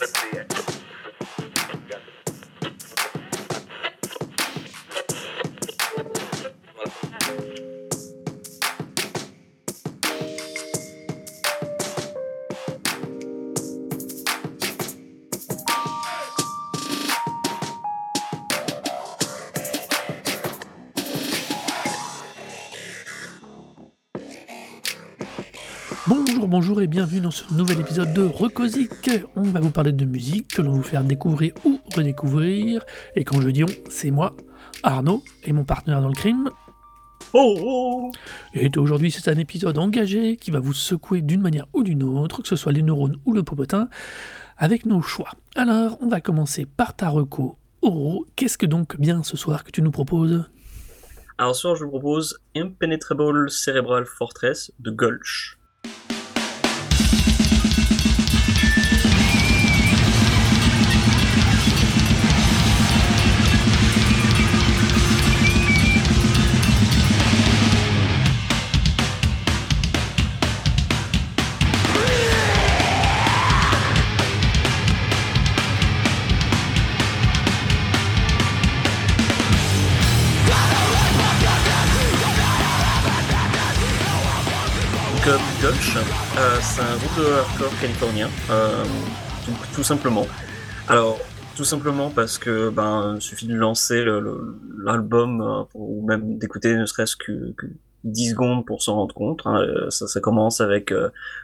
Let's see it. Bonjour, bonjour et bienvenue dans ce nouvel épisode de Recosic. On va vous parler de musique que l'on va vous faire découvrir ou redécouvrir. Et quand je dis on, c'est moi, Arnaud, et mon partenaire dans le crime. Oh, oh. Et aujourd'hui, c'est un épisode engagé qui va vous secouer d'une manière ou d'une autre, que ce soit les neurones ou le popotin, avec nos choix. Alors, on va commencer par ta reco. Oh, qu'est-ce que donc bien ce soir que tu nous proposes? Alors ce soir, je vous propose Impenetrable Cerebral Fortress de Gulch. Euh, c'est un groupe de hardcore californien, euh, tout, simplement. Alors, tout simplement parce que ben suffit de lancer l'album euh, ou même d'écouter ne serait-ce que, que 10 secondes pour s'en rendre compte. hein. Ça, commence avec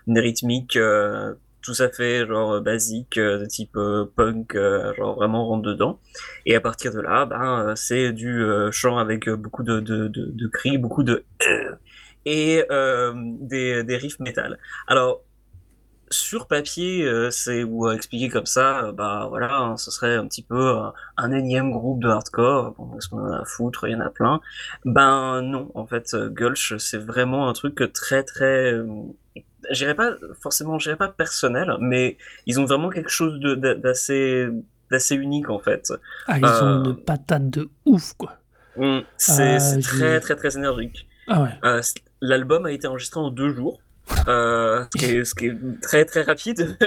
une rythmique tout à fait genre basique de type punk, genre vraiment rentre dedans. Et à partir de là, ben c'est du chant avec beaucoup de cris, beaucoup de et euh, des, des riffs métal. Alors sur papier, euh, c'est ou à expliquer comme ça, euh, bah voilà, hein, ce serait un petit peu euh, un énième groupe de hardcore. Bon, parce qu'on en a à foutre, il y en a plein. Ben non, en fait, Gulch, c'est vraiment un truc très très, j'irais pas forcément, j'irais pas personnel, mais ils ont vraiment quelque chose de d'assez d'assez unique en fait. Ah, ils ont une patate de ouf, quoi. Mm, C'est Ah, c'est très très très énergique. Ah ouais. L'album a été enregistré en deux jours, euh, ce, qui est, ce qui est très très rapide.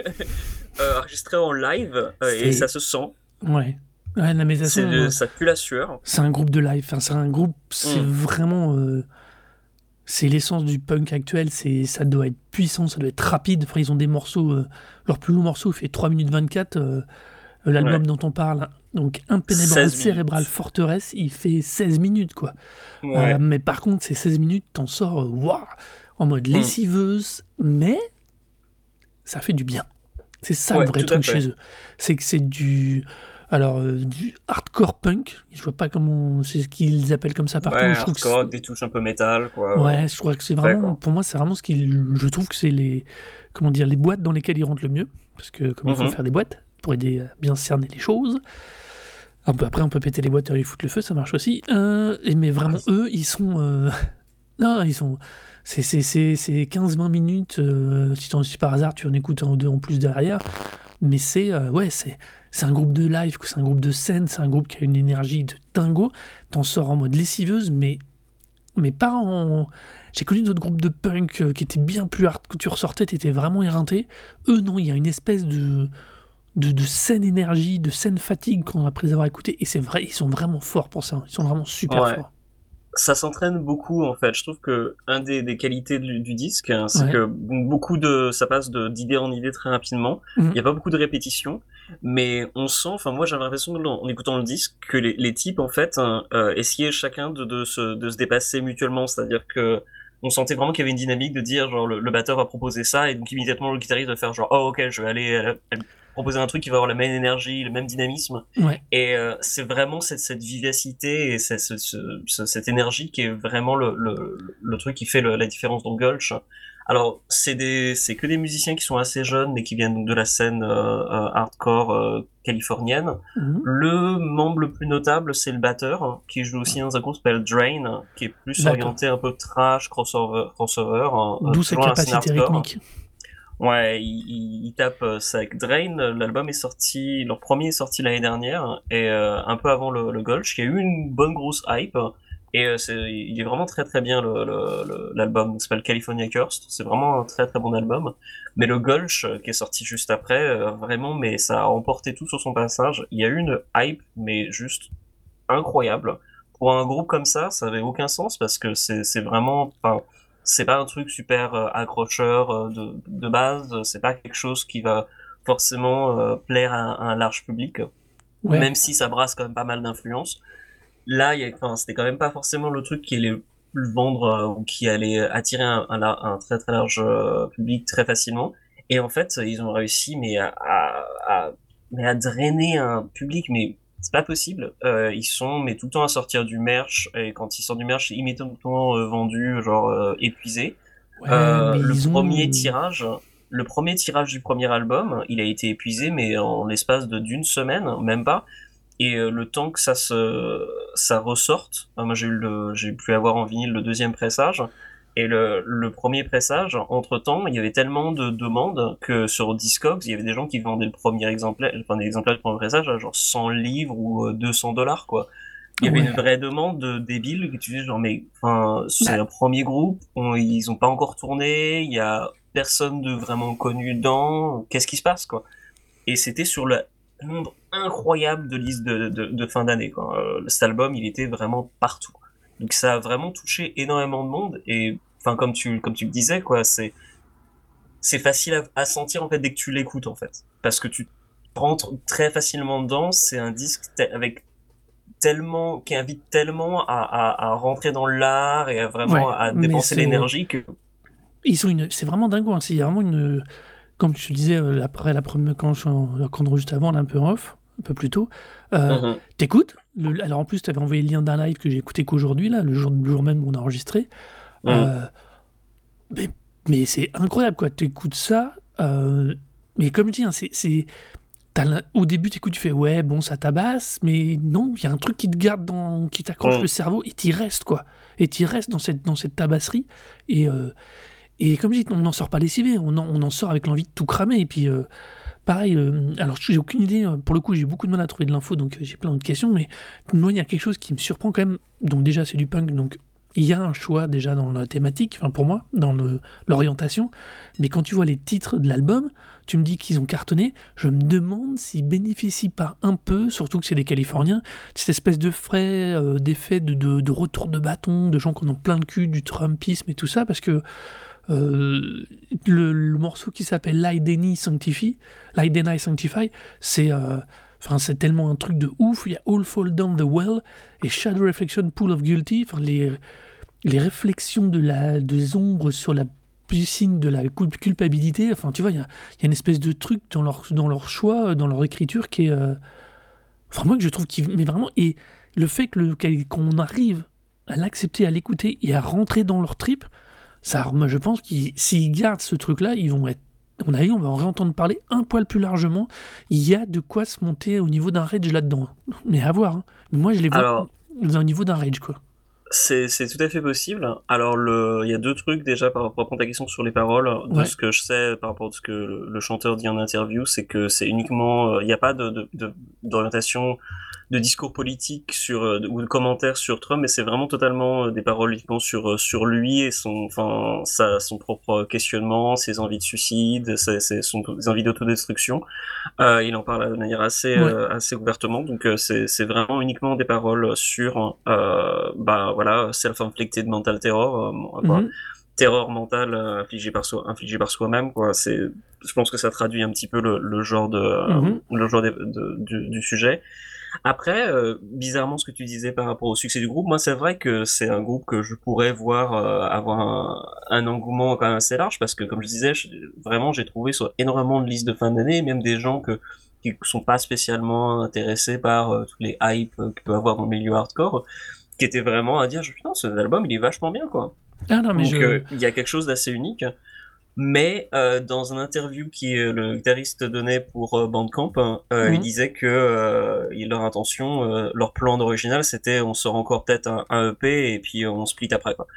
Euh, enregistré en live euh, et ça se sent. Ouais. Ouais, non, mais de toute C'est façon, de- ça pue la sueur. c'est un groupe de live. Enfin, c'est un groupe, c'est Mm. vraiment. c'est l'essence du punk actuel. C'est, ça doit être puissant, ça doit être rapide. Enfin, ils ont des morceaux. leur plus long morceau fait 3 minutes 24. Euh, l'album Ouais. dont on parle. Donc, Impenetrable 16 minutes. Cerebral Fortress, il fait 16 minutes, quoi. Euh, mais par contre, ces 16 minutes, t'en sors, waouh, en mode Mm. lessiveuse, mais ça fait du bien. C'est ça Ouais, le vrai truc chez eux. C'est que c'est du. Alors, euh, du hardcore punk. Je vois pas comment. C'est ce qu'ils appellent comme ça partout. ouais, je hardcore, des touches un peu métal, quoi. Ouais, je crois que c'est vraiment. Pour moi, c'est vraiment ce qu'ils. Je trouve que c'est les. Comment dire Les boîtes dans lesquelles ils rentrent le mieux. Parce que, comme il faut Mhm. faire des boîtes pour aider à bien cerner les choses. Un peu après, on peut péter les boîtes et aller foutre le feu, ça marche aussi. Euh, mais vraiment, eux, ils sont. euh, Non, ils sont. C'est c'est- c'est- c'est 15-20 minutes. euh, si, t'en- si par hasard tu en écoutes un ou deux en plus derrière. Mais c'est. euh, ouais, c'est. C'est un groupe de live, c'est un groupe de scène, c'est un groupe qui a une énergie de dingo. T'en sors en mode lessiveuse, mais. Mais pas en. J'ai connu d'autres groupes de punk euh, qui étaient bien plus hard. Quand tu ressortais, t'étais vraiment éreinté. Eux, non, il y a une espèce de. De, de saine énergie, de saine fatigue quand, après avoir écouté. Et c'est vrai, ils sont vraiment forts pour ça. Ils sont vraiment super Ouais. forts. ça s'entraîne beaucoup en fait. Je trouve que un des, des qualités du, du disque, hein, c'est Ouais. que beaucoup de ça passe d'idée en idée très rapidement. Mhm. Il n'y a pas beaucoup de répétitions, mais on sent. Enfin, moi, j'avais l'impression en, écoutant le disque que les, les types en fait hein, euh, essayaient chacun de, de, se, de se dépasser mutuellement. C'est-à-dire que on sentait vraiment qu'il y avait une dynamique de dire genre le, le batteur va proposer ça et donc immédiatement le guitariste va faire genre oh ok je vais aller proposer un truc qui va avoir la même énergie, le même dynamisme. Ouais. Et euh, c'est vraiment cette, cette vivacité et cette, ce- ce- ce- cette énergie qui est vraiment le, le, le truc qui fait le- la différence dans Gulch. Alors, c'est que des musiciens qui sont assez jeunes, mais qui viennent de la scène euh, euh, hardcore euh, californienne. Mhm. Le membre le plus notable, c'est le batteur, hein, qui joue aussi dans un groupe qui s'appelle Drain, qui est plus orienté un peu trash, crossover, crossover. euh, D'où sa capacité rythmique. Ouais, il, il, il tape euh, Drain. L'album est sorti, leur premier est sorti l'année dernière et euh, un peu avant le, le Gulch. Il y a eu une bonne grosse hype Et il est vraiment très très bien l'album. Le, s'appelle California Cursed. C'est vraiment un très très bon album. Mais le Gulch qui est sorti juste après, vraiment, mais ça a emporté tout sur son passage. Il y a eu une hype, mais juste incroyable. Pour un groupe comme ça, ça avait aucun sens parce que c'est vraiment, enfin, c'est pas un truc super accrocheur de, de base. C'est pas quelque chose qui va forcément euh, plaire à, un large public, même si ça brasse quand même pas mal d'influence. Là, c'était quand même pas forcément le truc qui allait le vendre euh, ou qui allait attirer un, un, très très large euh, public très facilement. Et en fait, ils ont réussi, mais à, à, mais à drainer un public, mais c'est pas possible. ils sont mais tout le temps à sortir du merch et quand ils sortent du merch, ils immédiatement vendu, genre épuisé. le premier tirage, le premier tirage du premier album, il a été épuisé, mais en l'espace de d'une semaine, même pas. Et euh, le temps que ça se, ça ressorte, moi j'ai eu j'ai pu avoir en vinyle le deuxième pressage. Et le, le premier pressage, entre temps, il y avait tellement de demandes que sur Discogs, il y avait des gens qui vendaient le premier exemplaire, enfin, exemplaires du premier pressage à genre 100 livres ou 200 euh, dollars, quoi. Il y avait une vraie demande de débile que tu dis genre mais enfin c'est un premier groupe, ils ont pas encore tourné, il y a personne de vraiment connu dans. Qu'est-ce qui se passe, quoi? Et c'était sur le nombre incroyable de listes de, de, fin d'année. Euh, cet album, il était vraiment partout. Donc ça a vraiment touché énormément de monde. Et enfin, comme tu, comme tu le disais, quoi, c'est c'est facile à, sentir en fait dès que tu l'écoutes en fait, parce que tu rentres très facilement dedans. C'est un disque avec tellement qui invite tellement à, à, rentrer dans l'art et à vraiment à dépenser l'énergie que ils ont une, c'est vraiment dingue. Hein. C'est vraiment une, comme tu disais euh, après la première quand, quand juste avant, un peu off, un peu plus tôt. Euh, mm-hmm. T'écoutes. alors en plus, tu avais envoyé le lien d'un live que j'ai écouté qu'aujourd'hui là, le jour, le jour même où on a enregistré. Mm. Euh, mais, mais c'est incroyable quoi. T'écoutes ça. mais comme je dis, hein, c'est, c'est au début, tu tu fais ouais, bon, ça tabasse, mais non, il y a un truc qui te garde, dans, qui t'accroche mm. le cerveau et t'y restes, quoi. Et t'y restes dans cette, dans cette tabasserie. Et, et comme je dis, on n'en sort pas lessivé, on en, on en sort avec l'envie de tout cramer. Et puis, euh, pareil, euh, alors j'ai aucune idée, euh, pour le coup, j'ai beaucoup de mal à trouver de l'info, donc j'ai plein de questions, mais moi, il y a quelque chose qui me surprend quand même. Donc, déjà, c'est du punk, donc il y a un choix déjà dans la thématique, enfin pour moi, dans l'orientation. Mais quand tu vois les titres de l'album, tu me dis qu'ils ont cartonné, je me demande s'ils bénéficient pas un peu, surtout que c'est des Californiens, cette espèce de frais, d'effet de, de, de, retour de bâton, de gens qui en plein le cul, du Trumpisme et tout ça, parce que euh, le, morceau qui s'appelle L'Ideni Sanctify, Sanctify, c'est euh, enfin c'est tellement un truc de ouf. Il y a All Fall Down the Well et Shadow Reflection Pool of Guilty, enfin les, les réflexions de la, des ombres sur la piscine de la culpabilité. Enfin, tu vois, il y a, y a, une espèce de truc dans leur, dans leur choix, dans leur écriture qui est. Euh, enfin, moi, que je trouve qui. Mais vraiment. Et le fait qu'on arrive à l'accepter, à l'écouter et à rentrer dans leur trip, ça, moi, je pense qu'ils s'ils gardent ce truc-là, ils vont être on a on va en réentendre parler un poil plus largement. Il y a de quoi se monter au niveau d'un rage là-dedans. Mais à voir. Hein. Moi, je les vois au niveau d'un rage, quoi. C'est, tout à fait possible. Alors, le, il y a deux trucs déjà par rapport à ta question sur les paroles. De ce que je sais par rapport à ce que le, chanteur dit en interview, c'est que c'est uniquement, euh, il n'y a pas de, d'orientation de discours politique sur euh, ou de commentaires sur Trump, mais c'est vraiment totalement euh, des paroles uniquement sur euh, sur lui et son enfin sa, son propre questionnement, ses envies de suicide, ses, ses, son, envies d'autodestruction. Euh, il en parle de manière assez assez ouvertement, donc c'est c'est vraiment uniquement des paroles sur euh, bah voilà self-inflicted mental terror, mm terror mental infligé par soi infligé par soi-même quoi. C'est je pense que ça traduit un petit peu le, le genre de mm-hmm. le genre de, du, du sujet. Après, euh, bizarrement, ce que tu disais par rapport au succès du groupe, moi, c'est vrai que c'est un groupe que je pourrais voir euh, avoir un, engouement quand même assez large, parce que, comme je disais, vraiment, j'ai trouvé sur énormément de listes de fin d'année, même des gens que qui sont pas spécialement intéressés par euh, tous les hypes qu'il peut avoir dans le milieu hardcore, qui étaient vraiment à dire, putain, cet album, il est vachement bien, quoi. Ah non, mais Donc, il y a quelque chose d'assez unique. Mais euh, dans un interview qui euh, le guitariste donnait pour euh, Bandcamp, hein, il mhm. disait que leur intention, leur plan d'original, c'était on sort encore peut-être un, un, EP et puis on split après quoi.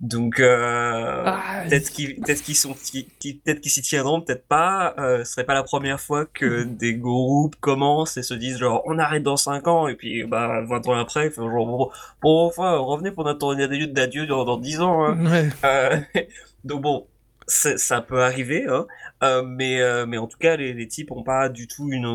Donc euh, ah, peut-être qu'ils peut-être qu'ils sont peut-être qu'ils s'y tiendront, peut-être pas. Euh, ce serait pas la première fois que mhm. des groupes commencent et se disent genre on arrête dans 5 ans et puis bah 20 ans après genre bon, enfin revenez pour notre tournée d'adieu dans, dans 10 ans. Hein. Euh, donc bon ça peut arriver, hein. euh, mais euh, mais en tout cas les, types ont pas du tout une,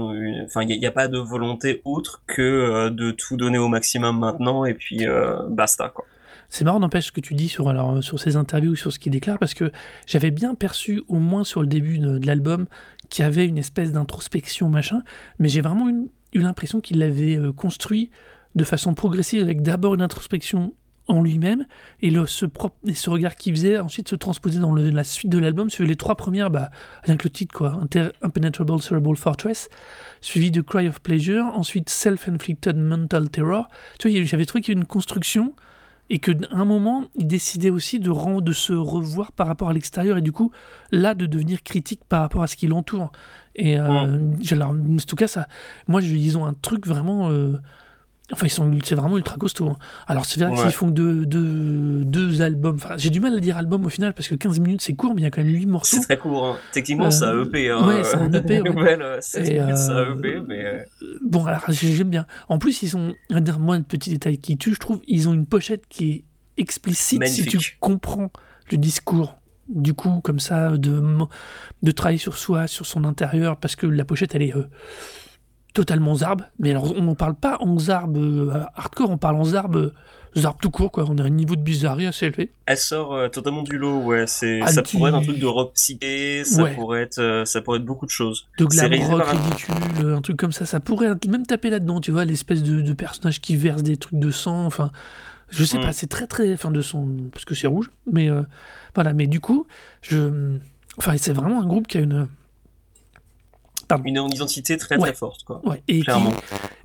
enfin il n'y a, pas de volonté autre que euh, de tout donner au maximum maintenant et puis basta quoi. C'est marrant, n'empêche ce que tu dis sur, alors, sur ces interviews, sur ce qu'il déclare, parce que j'avais bien perçu, au moins sur le début de, l'album, qu'il y avait une espèce d'introspection, machin, mais j'ai vraiment eu l'impression qu'il l'avait construit de façon progressive, avec d'abord une introspection en lui-même et, le, ce, propre, et ce regard qu'il faisait ensuite se transposer dans la suite de l'album sur les trois premières bah, rien que le titre quoi Impenetrable Cerebral Fortress suivi de Cry of Pleasure ensuite Self-Inflicted Mental Terror. Tu vois j'avais trouvé qu'il y avait une construction et qu'à un moment il décidait aussi de, rendre, de se revoir par rapport à l'extérieur et du coup là de devenir critique par rapport à ce qui l'entoure. Et euh, en tout cas ça moi ils ont un truc vraiment euh, Enfin, ils sont, c'est vraiment ultra costaud. Hein. Alors, c'est vrai qu'ils font deux, deux, deux albums. Enfin, j'ai du mal à dire album au final parce que 15 minutes c'est court, mais il y a quand même 8 morceaux. C'est très court. Hein. Techniquement, c'est un EP. Hein. Ouais, c'est un EP. Ouais. ouais, c'est un EP, mais. Euh, bon, alors, j'aime bien. En plus, ils ont. Un petit détail qui tue, je trouve, ils ont une pochette qui est explicite si tu comprends le discours du coup, comme ça, de, de travailler sur soi, sur son intérieur, parce que la pochette, elle est euh, totalement zarbe. Mais alors, on ne parle pas en zarbe euh, hardcore, on parle en zarbe, euh, zarbe tout court, quoi. On a un niveau de bizarrerie assez élevé. Elle sort euh, totalement du lot, ouais. C'est, ça pourrait être un truc de rock psyché, ça, pourrait être, ça pourrait être beaucoup de choses. De glam rock ridicule, un truc comme ça. Ça pourrait même taper là-dedans, tu vois, l'espèce de, de personnage qui verse des trucs de sang, enfin. Je sais mm. pas, c'est très très. Enfin, de son. Parce que c'est rouge. Mais voilà, mais du coup, je. Enfin, c'est vraiment un groupe qui a une une, identité très très forte, quoi. et Clairement.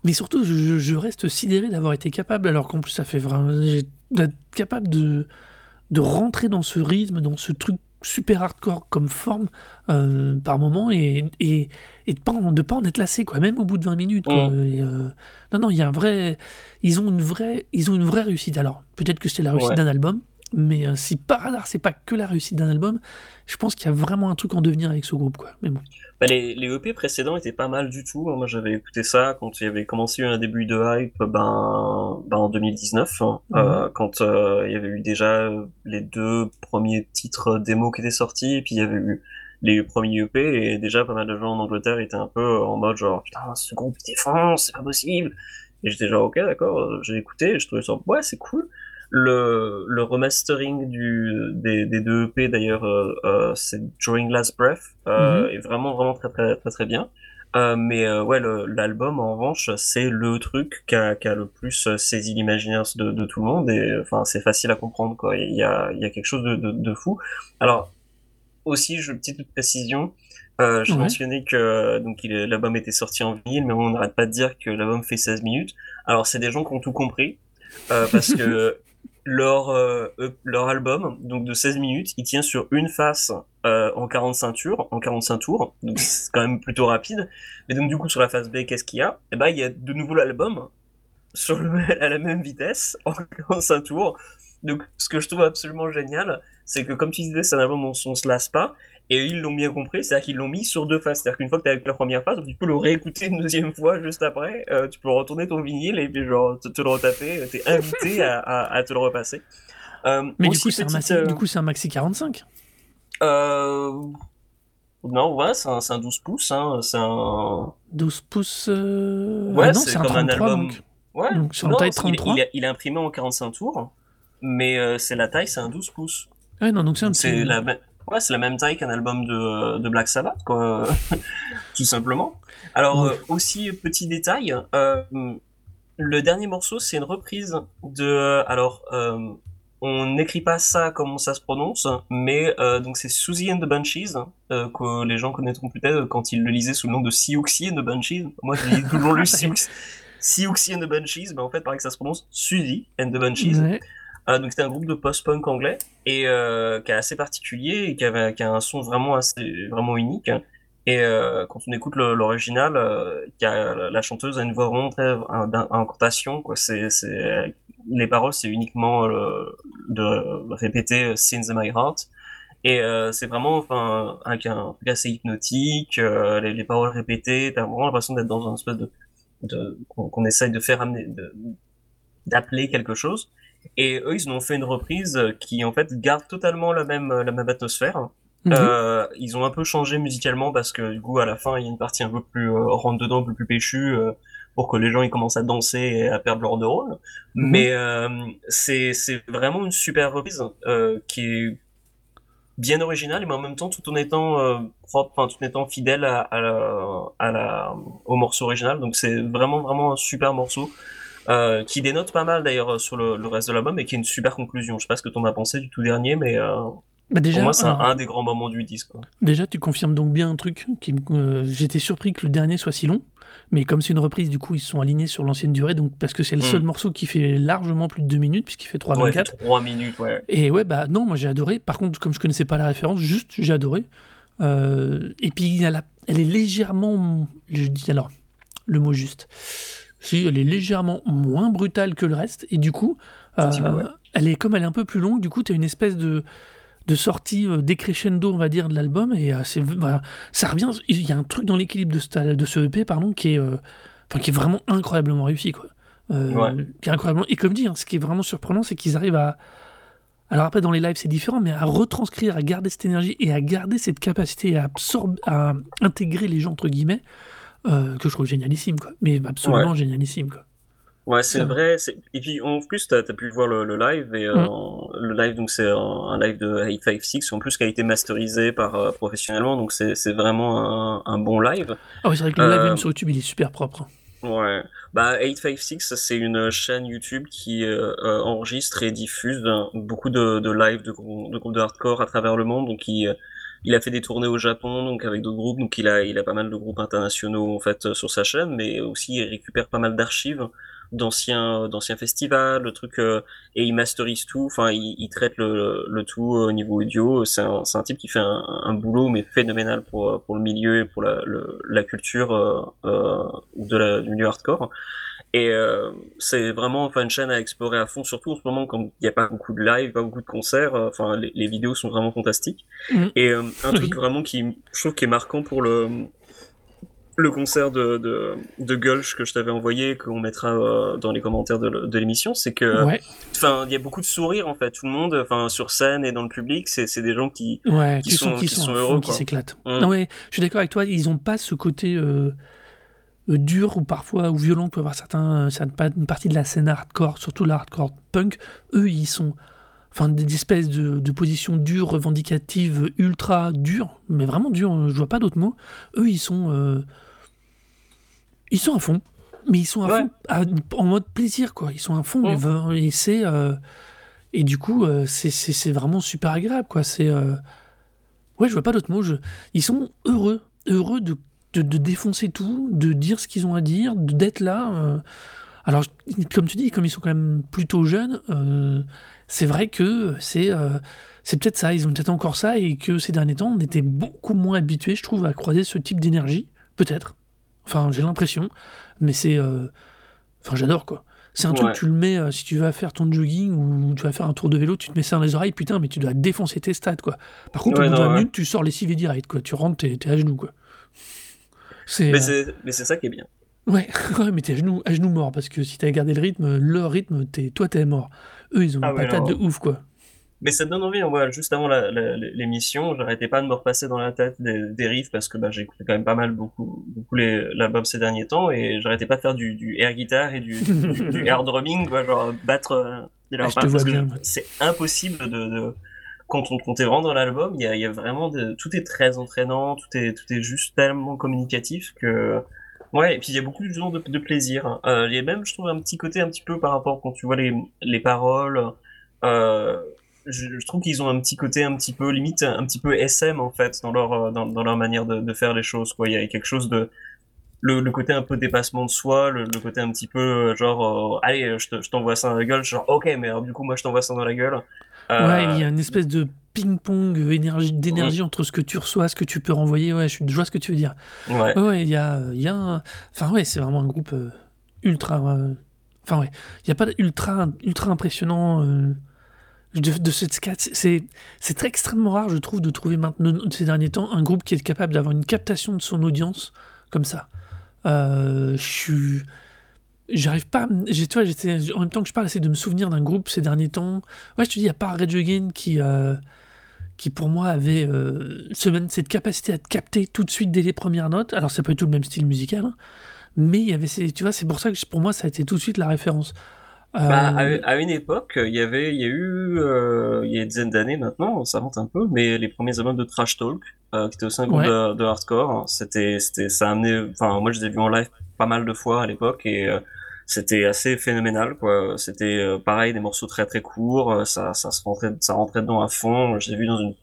Mais surtout, je, reste sidéré d'avoir été capable, alors qu'en plus ça fait vraiment, d'être capable de de rentrer dans ce rythme, dans ce truc super hardcore comme forme euh, par moment et, et, et de pas de pas en être lassé quoi même au bout de 20 minutes quoi. Mm. Euh, non non il y a un vrai ils ont une vraie ils ont une vraie réussite alors peut-être que c'est la réussite d'un album mais euh, si par hasard c'est pas que la réussite d'un album je pense qu'il y a vraiment un truc en devenir avec ce groupe quoi mais bon bah, les, les, EP précédents étaient pas mal du tout. Moi, j'avais écouté ça quand il y avait commencé un début de hype ben, ben en 2019, hein, mhm. euh, quand euh, il y avait eu déjà les deux premiers titres démo qui étaient sortis, et puis il y avait eu les premiers EP, et déjà pas mal de gens en Angleterre étaient un peu en mode genre putain, ce groupe défense, c'est pas possible. Et j'étais genre ok, d'accord, j'ai écouté, je trouvais ça ouais, c'est cool. Le, le remastering du, des, des deux EP d'ailleurs, euh, euh, c'est During Last Breath, euh, mhm. est vraiment vraiment très très très très bien. Euh, mais euh, ouais, l'album en revanche, c'est le truc qui a, qui a, le plus saisi l'imaginaire de, de, tout le monde et enfin c'est facile à comprendre quoi. Il y a, il y a quelque chose de, de, de fou. Alors aussi, je petite précision. Euh, je mentionnais que donc l'album était sorti en vinyle, mais on n'arrête pas de dire que l'album fait 16 minutes. Alors c'est des gens qui ont tout compris, euh, parce que leur, euh, leur album, donc de 16 minutes, il tient sur une face euh, en 45 tours, en 45 tours, donc c'est quand même plutôt rapide. Mais donc du coup sur la face B, qu'est-ce qu'il y a? Eh ben il y a de nouveau l'album sur le, à la même vitesse en 45 tours. Donc ce que je trouve absolument génial, c'est que comme tu disais, c'est un album on, on se lasse pas, et ils l'ont bien compris, c'est-à-dire qu'ils l'ont mis sur deux faces. C'est-à-dire qu'une fois que tu as avec la première phase, tu peux le réécouter une deuxième fois juste après. Euh, tu peux retourner ton vinyle et puis genre te, le retaper. T'es invité à, à, te le repasser. Euh, Mais du coup, c'est un, maxi, du coup, un maxi 45 euh... Non, ouais, c'est un, un, 12 pouces. Hein. C'est un... 12 pouces euh... Ouais, ah c'est comme 33, un album. Donc... Ouais, donc sur non, taille 33. Il, il, est imprimé en 45 tours, mais euh, c'est la taille, c'est un 12 pouces. Ouais, non, donc c'est un petit... La... Ouais, c'est la même taille qu'un album de, de, Black Sabbath, quoi, tout simplement. Alors, euh, aussi, petit détail, euh, le dernier morceau, c'est une reprise de... Alors, euh, on n'écrit pas ça comme ça se prononce, mais donc c'est Susie and the Banshees, euh, que les gens connaîtront peut-être quand ils le lisaient sous le nom de Siouxsie and the Banshees. Moi, j'ai toujours lu Siouxsie and the Banshees, mais en fait, pareil que ça se prononce Susie and the Banshees. Euh, donc c'était un groupe de post-punk anglais et euh, qui est assez particulier et qui, avait, qui a un son vraiment assez vraiment unique. Et euh, quand on écoute l'original, euh, la chanteuse a une voix vraiment très d'incantation, quoi. C'est c'est les paroles, c'est uniquement de répéter Sins in My Heart. Et c'est vraiment enfin, avec un truc assez hypnotique, les, les, paroles répétées, t'as vraiment l'impression d'être dans un espèce de, de qu'on essaye de faire amener, d'appeler quelque chose. Et eux, ils ont fait une reprise qui en fait garde totalement la même la même atmosphère. Mhm. Euh, ils ont un peu changé musicalement parce que du coup à la fin il y a une partie un peu plus euh, rentre dedans, un peu plus péchue euh, pour que les gens ils commencent à danser et à perdre leur neurones. Mhm. Mais euh, c'est vraiment une super reprise qui est bien originale mais en même temps tout en étant propre, enfin tout en étant fidèle à, à, la, à la, au morceau original. Donc c'est vraiment vraiment un super morceau. Euh, qui dénote pas mal d'ailleurs sur le, le, reste de l'album et qui est une super conclusion. Je sais pas ce que t'en as pensé du tout dernier, mais euh, bah déjà, pour moi c'est un, des grands moments du disque. Déjà, tu confirmes donc bien un truc. Qui, euh, J'étais surpris que le dernier soit si long, mais comme c'est une reprise, du coup ils sont alignés sur l'ancienne durée, donc parce que c'est le seul hmm. morceau qui fait largement plus de 2 minutes puisqu'il fait 3 ouais, 3 minutes, ouais. Et ouais, bah non, moi j'ai adoré. Par contre, comme je connaissais pas la référence, juste j'ai adoré. et puis elle, elle est légèrement, je dis alors le mot juste si elle est légèrement moins brutale que le reste, et du coup, euh, elle est comme elle est un peu plus longue, du coup, tu as une espèce de, de sortie euh, décrescendo, on va dire, de l'album, et euh, c'est, ça revient. Il y a un truc dans l'équilibre de ce, de ce EP, pardon, qui est, enfin, qui est vraiment incroyablement réussi, quoi. Qui est incroyablement. Et comme dit, hein, ce qui est vraiment surprenant, c'est qu'ils arrivent à. Alors après, dans les lives, c'est différent, mais à retranscrire, à garder cette énergie et à garder cette capacité à absorber, à intégrer les gens, entre guillemets, euh, que je trouve génialissime, quoi. Mais absolument génialissime, quoi. Ouais, c'est vrai. Et puis en plus, tu as, pu voir le, live et euh, mm. le live donc c'est un, live de 856 en plus qui a été masterisé par euh, professionnellement, donc c'est vraiment un, un, bon live. Ah oui, c'est vrai que le live même sur YouTube il est super propre. Ouais, bah 856 c'est une chaîne YouTube qui enregistre et diffuse beaucoup de, de lives de, de groupes de hardcore à travers le monde, donc qui il a fait des tournées au Japon, donc avec d'autres groupes, donc il a, il a pas mal de groupes internationaux en fait sur sa chaîne, mais aussi il récupère pas mal d'archives d'anciens d'anciens festivals, le truc euh, et il masterise tout. Enfin, il, il traite le, le, tout au niveau audio. C'est un, un type qui fait un, un, boulot mais phénoménal pour pour le milieu et pour la, le, la culture euh, euh de la, du milieu hardcore. Et euh, c'est vraiment enfin, une chaîne à explorer à fond, surtout en ce moment quand il n'y a pas beaucoup de live, pas beaucoup de concerts. Euh, enfin, les, les vidéos sont vraiment fantastiques. Mm. Et euh, un truc vraiment qui, je trouve, qui est marquant pour le le concert de, de, de Gulch que je t'avais envoyé, qu'on mettra dans les commentaires de, de l'émission, c'est que, enfin, il y a beaucoup de sourires en fait. Tout le monde, enfin, sur scène et dans le public, c'est des gens qui, ouais, qui, sont, qui, sont, heureux, qui s'éclatent. Mm. Ouais, je suis d'accord avec toi. Ils n'ont pas ce côté dur ou parfois ou violent peut avoir certains, euh, une partie de la scène hardcore, surtout la hardcore punk, eux ils sont enfin des espèces de, de positions dures, revendicatives, ultra dures, mais vraiment dures, je vois pas d'autres mots. Eux ils sont euh, ils sont à fond, mais ils sont à fond en mode plaisir quoi. Ils sont à fond et c'est et du coup c'est vraiment super agréable quoi. C'est ouais je vois pas d'autres mots. Ils sont heureux heureux de de, défoncer tout, de dire ce qu'ils ont à dire, d'être là. Euh. Alors, comme tu dis, comme ils sont quand même plutôt jeunes, euh, c'est vrai que c'est euh, c'est peut-être ça, ils ont peut-être encore ça, et que ces derniers temps, on était beaucoup moins habitués, je trouve, à croiser ce type d'énergie. Peut-être. Enfin, j'ai l'impression. Mais c'est. Enfin, j'adore, quoi. C'est un truc, tu le mets, si tu vas faire ton jogging ou tu vas faire un tour de vélo, tu te mets ça dans les oreilles, putain, mais tu dois défoncer tes stats, quoi. Par contre, au bout minute, tu sors les CV direct, quoi. Tu rentres, t'es à genoux, quoi. Euh, mais c'est ça qui est bien. Ouais, ouais mais t'es à genoux, à genoux mort, parce que si t'avais gardé le rythme, leur rythme, es, toi t'es mort. Eux, ils ont ah une patate de ouf, quoi. Mais ça te donne envie, juste avant l'émission, j'arrêtais pas de me repasser dans la tête des, riffs parce que bah, écouté quand même pas mal beaucoup, beaucoup l'album ces derniers temps et j'arrêtais pas de faire du, air guitar et du, du, air drumming, quoi, genre battre euh, ah, c'est impossible de quand on, quand vraiment dans l'album, il y a, vraiment de, tout est très entraînant, tout est, tout est juste tellement communicatif que, ouais, et puis il y a beaucoup de, de, plaisir. Euh, il y a même, je trouve, un petit côté un petit peu par rapport quand tu vois les, les paroles, euh, je, trouve qu'ils ont un petit côté un petit peu limite un petit peu SM en fait dans leur dans, dans leur manière de, faire les choses quoi il y a quelque chose de le, côté un peu dépassement de soi le, côté un petit peu genre euh, allez je t'envoie ça dans la gueule genre ok mais alors du coup moi je t'envoie ça dans la gueule Ouais, il y a une espèce de ping-pong énergie, d'énergie entre ce que tu reçois, ce que tu peux renvoyer. Ouais, je, vois ce que tu veux dire. Ouais. Ouais, il y a, y a Enfin, ouais, c'est vraiment un groupe euh, ultra. Euh, Enfin, ouais. Il n'y a pas d'ultra ultra impressionnant euh, de, de cette scat. C'est c'est très extrêmement rare, je trouve, de trouver maintenant, ces derniers temps, un groupe qui est capable d'avoir une captation de son audience comme ça. Euh, je suis. J'arrive pas. J'ai, tu vois, j'étais, en même temps que je parle, j'essaie de me souvenir d'un groupe ces derniers temps. Ouais, je te dis, a pas Rage Again qui. euh, qui pour moi avait euh, ce- cette capacité à te capter tout de suite dès les premières notes. Alors c'est pas du tout le même style musical, hein, mais il y avait ces, tu vois, c'est pour ça que pour moi ça a été tout de suite la référence. Euh, Bah, à, à une époque, il y avait, il y a eu, euh, il y a une dizaine d'années maintenant, ça remonte un peu, mais les premiers albums de Trash Talk, euh, qui étaient aussi un groupe Ouais. de, de hardcore, hein, c'était, c'était, ça a amené, enfin, moi je les ai vus en live pas mal de fois à l'époque et c'était assez phénoménal, quoi. C'était euh, pareil, des morceaux très très courts, euh, ça, ça se rentrait, ça rentrait dedans à fond. Je l'ai vu dans une,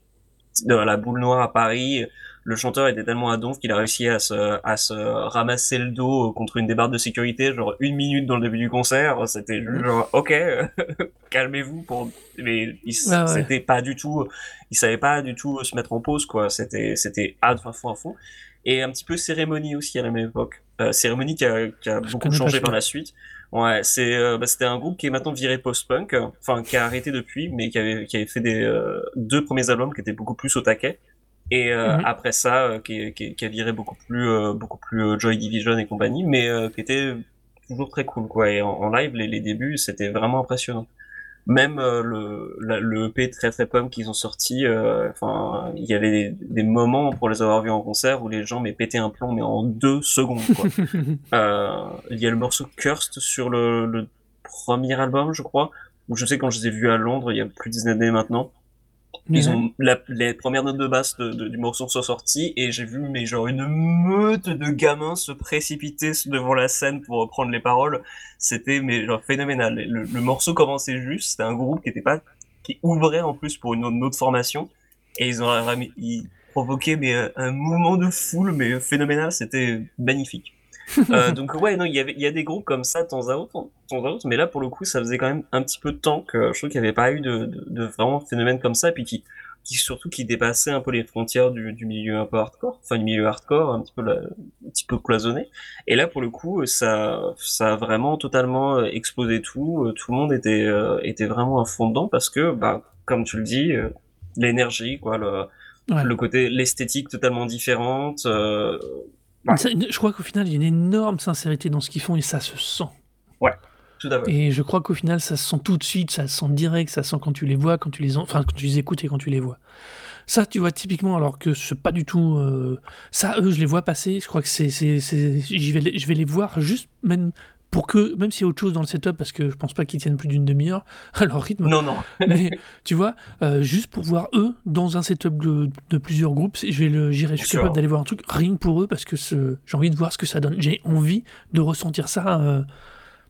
dans la boule noire à Paris. Le chanteur était tellement à donf qu'il a réussi à se, à se ramasser le dos contre une barres de sécurité, genre une minute dans le début du concert. C'était juste genre, ok, calmez-vous pour, mais il, Ouais, ouais. c'était pas du tout, il savait pas du tout se mettre en pause, quoi. C'était, c'était à fond à fond. Et un petit peu cérémonie aussi à la même époque. Euh, cérémonie qui a, qui a beaucoup changé par la suite. Ouais, c'est, euh, bah, c'était un groupe qui est maintenant viré post-punk, euh, enfin qui a arrêté depuis, mais qui avait, qui avait fait des euh, deux premiers albums qui étaient beaucoup plus au taquet. Et Mhm. après ça, qui, qui, qui a viré beaucoup plus, beaucoup plus Joy Division et compagnie, mais qui était toujours très cool, quoi. Et en, en live, les, les débuts, c'était vraiment impressionnant. Même euh, le, la- le EP très très punk qu'ils ont sorti, euh, enfin, il y avait des, des moments pour les avoir vus en concert où les gens mais pétaient un plomb mais en deux secondes, quoi. Euh, il y a le morceau Cursed sur le, le premier album, je crois. Où je sais quand je les ai vus à Londres, il y a plus de 10 années maintenant. Ils ont la- les premières notes de basse de- de- du morceau sont sorties et j'ai vu mais genre une meute de gamins se précipiter devant la scène pour reprendre les paroles. C'était mais genre phénoménal. Le, le morceau commençait juste, c'était un groupe qui était pas qui ouvrait en plus pour une autre, une autre formation et ils ont ils provoquaient mais euh, un mouvement de foule mais phénoménal. C'était magnifique. Euh, donc ouais, non, il y avait, il y a des groupes comme ça de temps à autre, temps à autre, mais là pour le coup, ça faisait quand même un petit peu de temps que je trouve qu'il n'y avait pas eu de, de, de vraiment phénomène comme ça, puis qui, qui surtout qui dépassait un peu les frontières du, du milieu un peu hardcore, enfin du milieu hardcore, un petit peu la- un petit peu cloisonné. Et là pour le coup, ça, ça a vraiment totalement euh, explosé tout. Euh, Tout le monde était, euh, était vraiment à fond dedans parce que, bah, comme tu le dis, euh, l'énergie, quoi, le, Ouais. le côté, l'esthétique totalement différente. euh, Je crois qu'au final, il y a une énorme sincérité dans ce qu'ils font et ça se sent. tout à fait. Et je crois qu'au final, ça se sent tout de suite, ça se sent direct, ça se sent quand tu les vois, quand tu les, en- enfin, quand tu les écoutes et quand tu les vois. Ça, tu vois, typiquement, alors que c'est pas du tout. euh, Ça, eux, je les vois passer. Je crois que c'est. c'est- c'est- vais, je vais les voir juste, même pour que. Même s'il y a autre chose dans le setup, parce que je pense pas qu'ils tiennent plus d'une demi-heure à leur rythme. Non, non. Mais tu vois, euh, juste pour voir eux dans un setup de, de plusieurs groupes, je vais le, j'irai, je suis capable d'aller voir un truc rien que pour eux parce que ce- j'ai envie de voir ce que ça donne. J'ai envie de ressentir ça euh,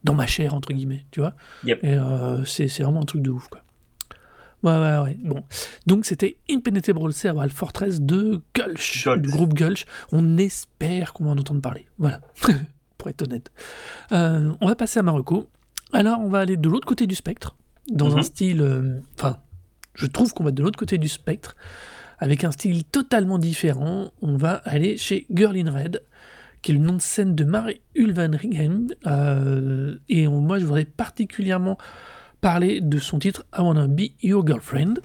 dans ma chair entre guillemets, tu vois. Yep. Et euh, c'est, c'est vraiment un truc de ouf quoi. Ouais, ouais, ouais. Bon. Donc, c'était Impenetrable Cerebral Fortress de Gulch, Gulch. du groupe Gulch. On espère qu'on va en entendre parler. Voilà. Pour être honnête. Euh, on va passer à Marocco. Alors, on va aller de l'autre côté du spectre, dans Mhm. un style. euh, Enfin, je trouve qu'on va de l'autre côté du spectre, avec un style totalement différent. On va aller chez Girl in Red, qui est le nom de scène de Marie Ulvanringen. Euh, et on- moi, je voudrais particulièrement parler de son titre I Wanna Be Your Girlfriend.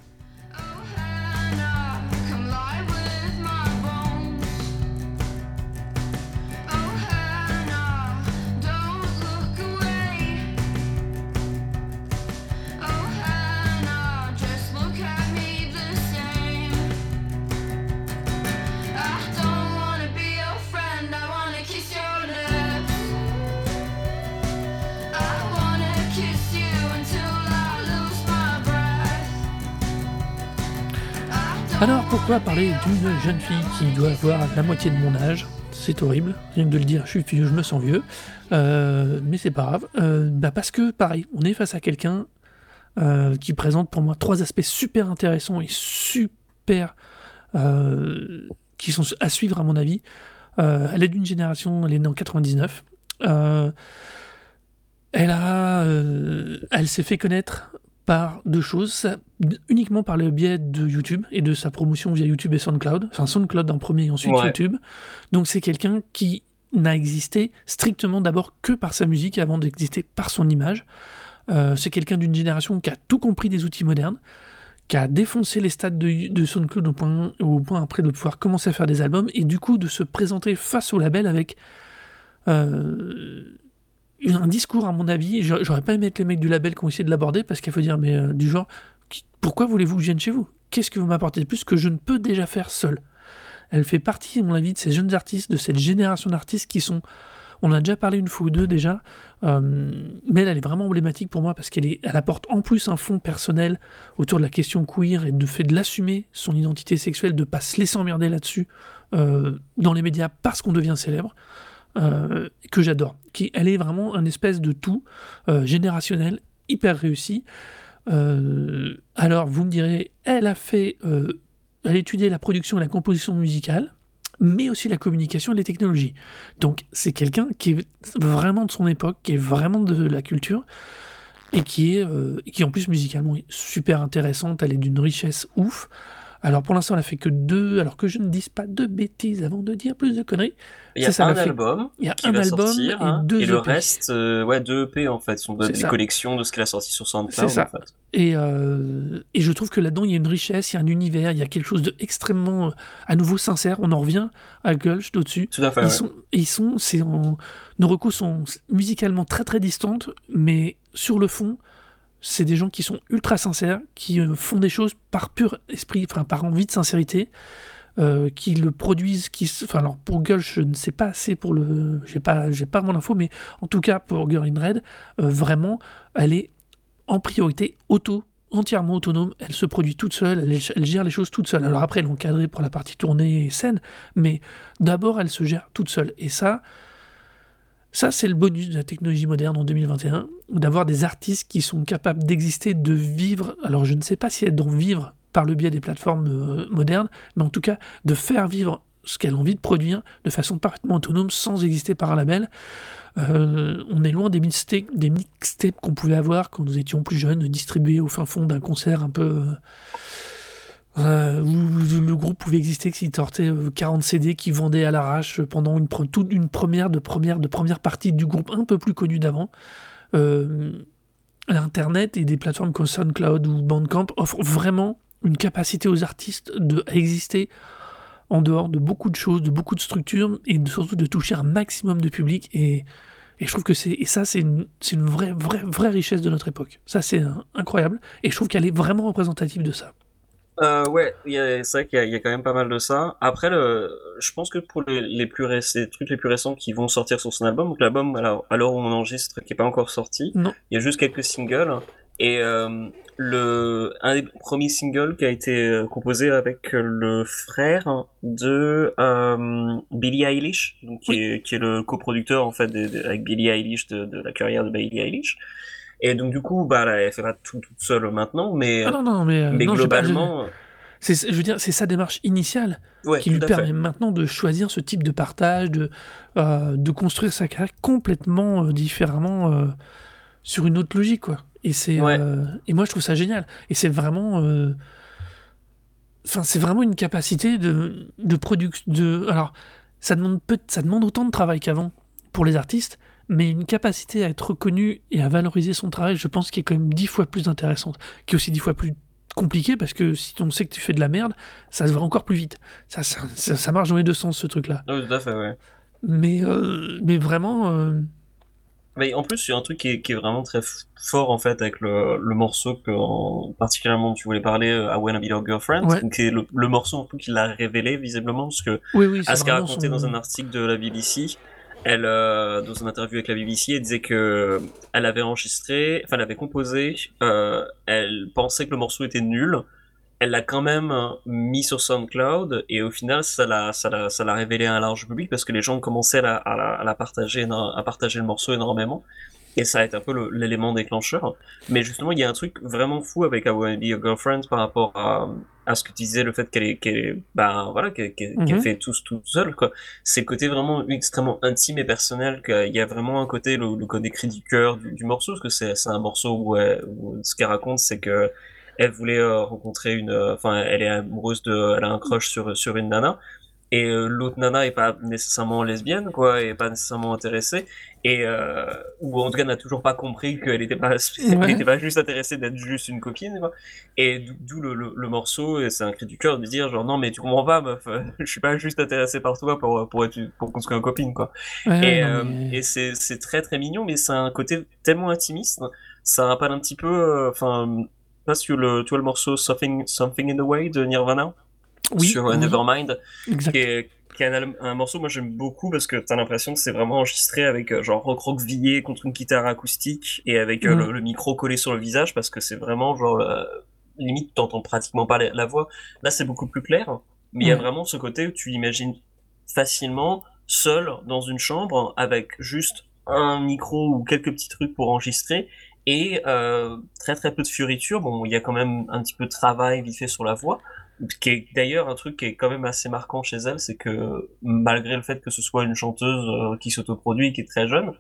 Alors pourquoi parler d'une jeune fille qui doit avoir la moitié de mon âge? C'est horrible, rien que de le dire, je suis vieux, je me sens vieux. Euh, mais c'est pas grave. Euh, bah parce que pareil, on est face à quelqu'un euh, qui présente pour moi trois aspects super intéressants et super qui sont à suivre à mon avis. Elle est d'une génération, elle est née en 99. Euh, elle a, elle s'est fait connaître par deux choses, uniquement par le biais de YouTube et de sa promotion via YouTube et SoundCloud, enfin SoundCloud en premier et ensuite Ouais. YouTube. Donc c'est quelqu'un qui n'a existé strictement d'abord que par sa musique avant d'exister par son image. Euh, c'est quelqu'un d'une génération qui a tout compris des outils modernes, qui a défoncé les stades de, de SoundCloud au point, au point après de pouvoir commencer à faire des albums et du coup de se présenter face au label avec euh, un discours à mon avis. J'aurais pas aimé être les mecs du label qui ont essayé de l'aborder parce qu'il faut dire mais euh, du genre pourquoi voulez-vous que je vienne chez vous? Qu'est-ce que vous m'apportez de plus que je ne peux déjà faire seul? Elle fait partie, à mon avis, de ces jeunes artistes, de cette génération d'artistes qui sont. On a déjà parlé une fois ou deux déjà, euh, mais elle, est vraiment emblématique pour moi parce qu'elle elle apporte en plus un fond personnel autour de la question queer et de fait de l'assumer son identité sexuelle, de pas se laisser emmerder là-dessus euh, dans les médias parce qu'on devient célèbre, euh, que j'adore. Qui, elle est vraiment un espèce de tout euh, générationnel, hyper réussi. Euh, alors, vous me direz, elle a fait, elle a étudié la production et la composition musicale, mais aussi la communication et les technologies. Donc, c'est quelqu'un qui est vraiment de son époque, qui est vraiment de la culture, et qui est, qui en plus musicalement est super intéressante. Elle est d'une richesse ouf. Alors, pour l'instant, elle a fait que deux, alors que je ne dise pas de bêtises avant de dire plus de conneries. Il y a Ça, ça un fait- album Il y a qui un va album sortir et hein, deux et le EP. reste, euh, ouais, deux EP en fait, sont de- des ça. collections de ce qu'elle a sorti sur SoundCloud C'est ça. en fait. Et, euh, et je trouve que là-dedans, il y a une richesse, il y a un univers, il y a quelque chose d'extrêmement, euh, à nouveau, sincère. On en revient à Gulch d'au-dessus. Tout à fait. Ils ouais. sont, ils sont, en- nos recos sont musicalement très très distantes, mais sur le fond, c'est des gens qui sont ultra sincères, qui euh, font des choses par pur esprit, enfin par envie de sincérité, euh, qui le produisent, qui, enfin alors pour Gulch, je ne sais pas assez pour le, j'ai pas, pas mon info, mais en tout cas pour Girl in Red, euh, vraiment, elle est en priorité auto entièrement autonome, elle se produit toute seule, elle, elle gère les choses toute seule. Alors après, elle est encadrée pour la partie tournée et scène, mais d'abord, elle se gère toute seule. Et ça, ça c'est le bonus de la technologie moderne en 2021, d'avoir des artistes qui sont capables d'exister, de vivre. Alors je ne sais pas si elles d'en vivre par le biais des plateformes euh, modernes, mais en tout cas de faire vivre ce qu'elle a envie de produire de façon parfaitement autonome sans exister par un label. Euh, on est loin des mixtapes, des mixtapes qu'on pouvait avoir quand nous étions plus jeunes, distribués au fin fond d'un concert un peu. euh, euh, le groupe pouvait exister que s'il sortait euh, 40 CD qui vendaient à l'arrache pendant une, première de première de première partie du groupe un peu plus connu d'avant. Euh, Internet et des plateformes comme SoundCloud ou Bandcamp offrent vraiment une capacité aux artistes de exister en dehors de beaucoup de choses, de beaucoup de structures et surtout de toucher un maximum de public. Et, je trouve que c'est ça c'est une, une vraie vraie vraie richesse de notre époque. Ça c'est euh, incroyable et je trouve qu'elle est vraiment représentative de ça. Euh, ouais, c'est vrai qu'il y, a- il y a quand même pas mal de ça. Après, le, je pense que pour les, les plus les trucs les plus récents qui vont sortir sur son album, donc l'album, alors, à l'heure où on enregistre, qui est pas encore sorti, Non. il y a juste quelques singles. Et euh, le, un des premiers singles qui a été euh, composé avec le frère de euh, Billie Eilish, donc qui, est, qui est le coproducteur en fait de- de- avec Billie Eilish de, de la carrière de Billie Eilish. Et donc du coup, bah, elle fait pas tout toute seule maintenant, mais, Ah non non mais, euh, mais non, globalement, c'est je veux dire c'est sa démarche initiale ouais, qui lui fait. permet maintenant de choisir ce type de partage, de, euh, de construire sa carrière complètement euh, différemment euh, sur une autre logique, quoi. Et, c'est, Ouais. et moi, je trouve ça génial. Et c'est vraiment. Enfin, c'est vraiment une capacité de, de production. De, alors, ça demande, peu, ça demande autant de travail qu'avant pour les artistes, mais une capacité à être reconnu et à valoriser son travail, je pense, qui est quand même dix fois plus intéressante, qui est aussi dix fois plus compliqué parce que si on sait que tu fais de la merde, ça se va encore plus vite. Ça, ça, ça- ça marche dans les deux sens, ce truc-là. Oui, tout à fait, ouais. Mais, euh, mais vraiment, euh, Mais en plus, il y a un truc qui est, qui est vraiment très fort en fait avec le, le morceau que en- particulièrement tu voulais parler, euh, I Wanna Be Your Girlfriend, Ouais. qui est le, le morceau un peu qui l'a révélé visiblement, parce que oui, oui, à ce son- dans un article de la BBC, elle, euh, dans une interview avec la BBC, elle disait que elle avait enregistré, enfin elle avait composé, euh, elle pensait que le morceau était nul, elle l'a quand même euh, mis sur SoundCloud et au final ça l'a ça l'a ça l'a révélé à un large public parce que les gens commençaient à la, à à la partager à partager le morceau énormément et ça a été un peu l'élément déclencheur. Mais justement il y a un truc vraiment fou avec I Wanna Be Your Girlfriend par rapport à, à ce que tu disais le fait qu'elle est qu'elle est- ben voilà qu'elle Mhm. fait tout tout seule quoi. C'est le côté vraiment extrêmement intime et personnel qu'il y a vraiment un côté le, le côté cri du cœur du, du morceau parce que c'est un morceau où, elle- où ce qu'elle raconte c'est que elle voulait euh, rencontrer une euh, enfin elle est amoureuse de elle a un crush sur sur une nana et euh, l'autre nana est pas nécessairement lesbienne, quoi, et pas nécessairement intéressée, et euh, ou en tout cas n'a toujours pas compris qu'elle était pas, elle était pas juste intéressée d'être juste une copine, quoi. Et d'o- d'où le, le, le morceau, et c'est un cri du cœur de dire genre non mais tu comprends pas, meuf, euh, je suis pas juste intéressé par toi pour pour être pour qu'on soit une copine, quoi. Ouais, Et, euh, mais- et c'est c'est très très mignon, mais c'est un côté tellement intimiste. Ça rappelle un petit peu, enfin, pas sur le, tu vois le morceau Something, Something in the Way de Nirvana? Oui, sur euh, oui, Nevermind, exact. qui est, qui est un, un morceau moi j'aime beaucoup parce que t'as l'impression que c'est vraiment enregistré avec euh, genre rock roquevillé contre une guitare acoustique et avec euh, Mm. le, le micro collé sur le visage parce que c'est vraiment genre euh, limite t'entends pratiquement pas la, la voix. Là c'est beaucoup plus clair, mais il y a Ouais. vraiment ce côté où tu l'imagines facilement seul dans une chambre avec juste un micro ou quelques petits trucs pour enregistrer et euh, très très peu de fioritures. Bon, il y a quand même un petit peu de travail vite fait sur la voix, qui est d'ailleurs un truc qui est quand même assez marquant chez elle, c'est que malgré le fait que ce soit une chanteuse euh, qui s'autoproduit et qui est très jeune,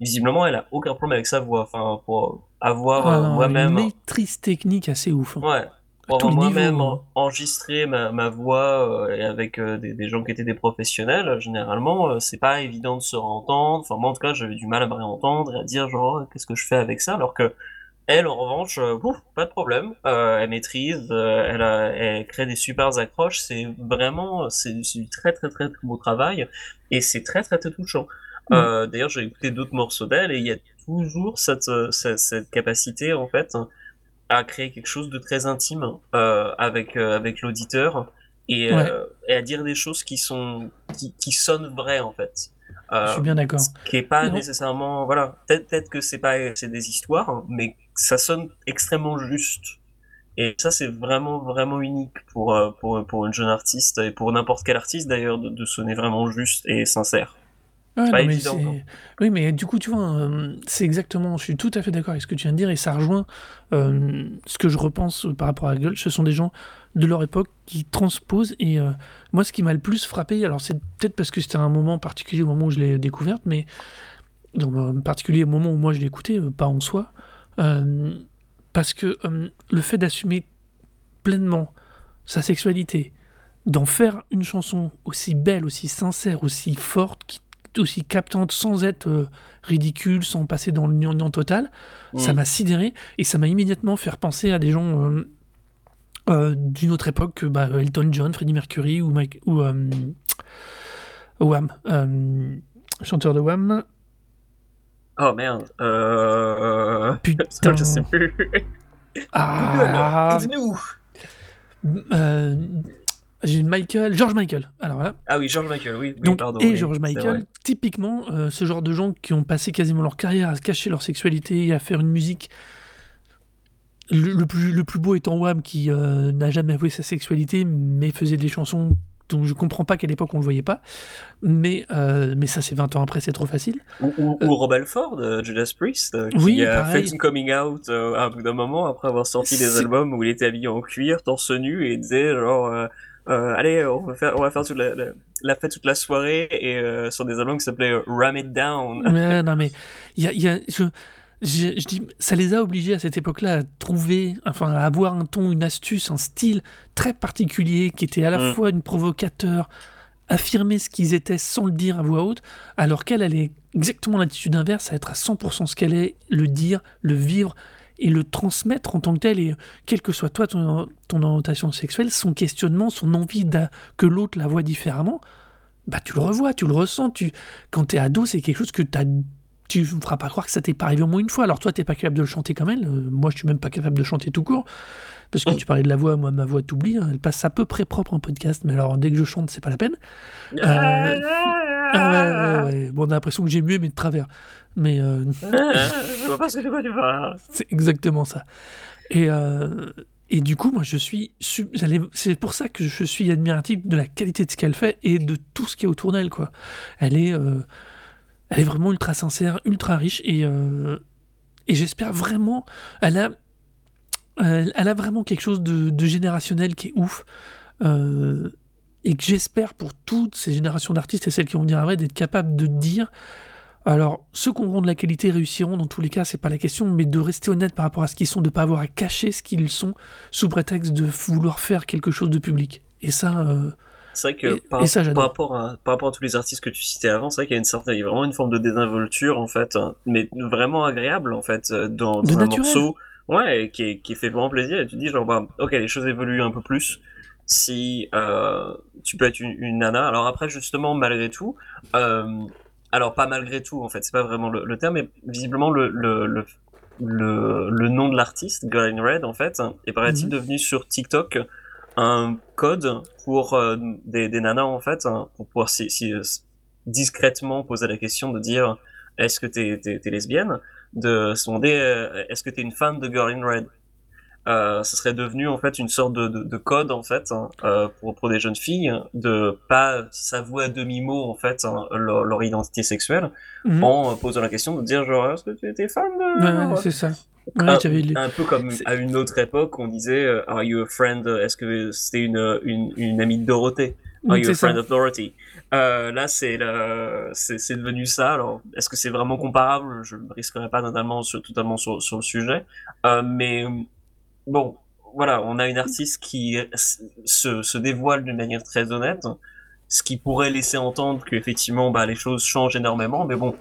visiblement elle a aucun problème avec sa voix. Enfin, pour avoir Ah euh, moi-même, Une maîtrise technique assez ouf. hein. ouais, pour avoir moi-même hein. enregistré ma, ma voix euh, et avec euh, des, des gens qui étaient des professionnels, généralement, euh, c'est pas évident de se réentendre. Enfin, moi, en tout cas, j'avais du mal à me réentendre et à dire genre, Oh, qu'est-ce que je fais avec ça, alors que elle, en revanche, euh, ouf, pas de problème. Euh, elle maîtrise, euh, elle, a- elle crée des super accroches. C'est vraiment, c'est du très très très beau travail et c'est très très très touchant. Mm. Euh, D'ailleurs, j'ai écouté d'autres morceaux d'elle et il y a toujours cette, euh, cette, cette capacité en fait à créer quelque chose de très intime euh, avec avec l'auditeur et, euh, et à dire des choses qui sont qui, qui sonnent vraies en fait. Je suis bien d'accord. qui est pas Non. nécessairement voilà peut-être peut-être que c'est pas c'est des histoires mais ça sonne extrêmement juste et ça c'est vraiment vraiment unique pour euh, pour pour une jeune artiste et pour n'importe quel artiste d'ailleurs de, de sonner vraiment juste et sincère Ouais, pas non, évident. Oui, mais du coup, tu vois, euh, c'est exactement. Je suis tout à fait d'accord avec ce que tu viens de dire et ça rejoint euh, ce que je repense par rapport à Gulch. Ce sont des gens de leur époque qui transposent et euh, moi, ce qui m'a le plus frappé, alors c'est peut-être parce que c'était un moment particulier au moment où je l'ai découverte, mais donc, en particulier au moment où moi je euh, pas en soi, parce que euh, le fait d'assumer pleinement sa sexualité, d'en faire une chanson aussi belle, aussi sincère, aussi forte, qui, aussi captante, sans être euh, ridicule, sans passer dans le gnangnan total, ça Mm. m'a sidéré et ça m'a immédiatement fait penser à des gens euh, euh, d'une autre époque, que, bah, Elton John, Freddie Mercury ou, Mike, ou euh, Wham, euh, chanteur de Wham. Oh merde euh... Putain. je sais plus Ah, Aide-nous euh, j'ai Michael, George Michael. Alors voilà. ah oui George Michael oui, oui Donc, pardon et oui, George Michael, typiquement, euh, ce genre de gens qui ont passé quasiment leur carrière à se cacher leur sexualité et à faire une musique. Le, le plus, le plus beau étant Wham, qui euh, n'a jamais avoué sa sexualité, mais faisait des chansons dont je comprends pas qu'à l'époque on le voyait pas. Mais, euh, mais ça, c'est 20 ans après, c'est trop facile. Ou, ou, ou Rob Halford, euh, Judas Priest, euh, qui Oui, a pareil. fait son coming out euh, à un bout d'un moment après avoir sorti des albums où il était habillé en cuir, torse nu, et il disait genre euh, euh, allez on va faire on va faire toute la, la, la fête toute la soirée et euh, sur des albums qui s'appelaient euh, Ram It Down. Non, mais il y a, il y a- je, je, je dis, ça les a obligés à cette époque-là à trouver, enfin, à avoir un ton, une astuce, un style très particulier qui était à la Mm. fois une provocateur, affirmer ce qu'ils étaient sans le dire à voix haute, alors qu'elle, elle est exactement l'attitude inverse, à être à 100% ce qu'elle est, le dire, le vivre et le transmettre en tant que tel. Et quelle que soit toi, ton, ton orientation sexuelle, son questionnement, son envie que l'autre la voit différemment, bah tu le revois, tu le ressens. Tu... Quand t'es ado, c'est quelque chose que t'as tu me feras pas croire que ça t'est pas arrivé au moins une fois. Alors toi, t'es pas capable de le chanter comme elle. Euh, moi, je suis même pas capable de chanter tout court. Parce que tu parlais de la voix, moi, ma voix t'oublie. hein. Elle passe à peu près propre en podcast. Mais alors, dès que je chante, c'est pas la peine. Euh, Ah ouais, ouais, ouais. Bon, on a l'impression que j'ai mué, mais de travers. Mais euh, je vois pas ce que de quoi tu parles. c'est exactement ça. Et, euh, et du coup, moi, je suis. C'est pour ça que je suis admiratif de la qualité de ce qu'elle fait et de tout ce qui est autour d'elle, quoi. Elle est, euh, elle est vraiment ultra sincère, ultra riche et, euh, j'espère vraiment. Elle a, vraiment quelque chose de, générationnel qui est ouf. Euh, et que j'espère pour toutes ces générations d'artistes et celles qui vont venir après d'être capables de dire alors, ceux qui auront de la qualité réussiront, dans tous les cas, c'est pas la question, mais de rester honnête par rapport à ce qu'ils sont, de pas avoir à cacher ce qu'ils sont sous prétexte de vouloir faire quelque chose de public. Et ça, euh, C'est vrai que Et- par, et ça, par j'adore. rapport à, par rapport à tous les artistes que tu citais avant, c'est vrai qu'il y a une certaine, il y a vraiment une forme de désinvolture, en fait, hein, mais vraiment agréable, en fait, euh, dans, dans un naturel. morceau. Ouais, qui, est- qui fait vraiment plaisir. Et tu te dis, genre, bah, ok, les choses évoluent un peu plus. Si euh, tu peux être une, une nana. Alors après, justement, malgré tout, euh, alors pas malgré tout, en fait, c'est pas vraiment le, le terme, mais visiblement, le, le, le, le, le nom de l'artiste, Girl in Red, en fait, est paraît-il Mhm. devenu sur TikTok un code pour euh, des, des nanas, en fait, hein, pour pouvoir si, si, euh, discrètement poser la question de dire est-ce que t'es t'es lesbienne? De se demander euh, est-ce que t'es une fan de Girl in Red? Euh, ce serait devenu en fait une sorte de, de, de code en fait hein, pour, pour des jeunes filles de pas s'avouer à demi mot en fait hein, leur, leur identité sexuelle Mhm. en posant la question de dire genre est-ce que tu étais fan de Ouais, ouais, c'est ça. Ouais, un, j'avais lu. un peu comme à une autre époque on disait euh, are you a friend est-ce que c'était une, une, une amie de Dorothée? Are you C'est a ça. friend of Dorothy? Euh, Là, c'est devenu ça. Alors, est-ce que c'est vraiment comparable? Je ne risquerai pas totalement sur, totalement sur, sur le sujet. Euh, mais bon, voilà, on a une artiste qui se, se dévoile d'une manière très honnête, ce qui pourrait laisser entendre qu'effectivement, bah, les choses changent énormément. Mais bon,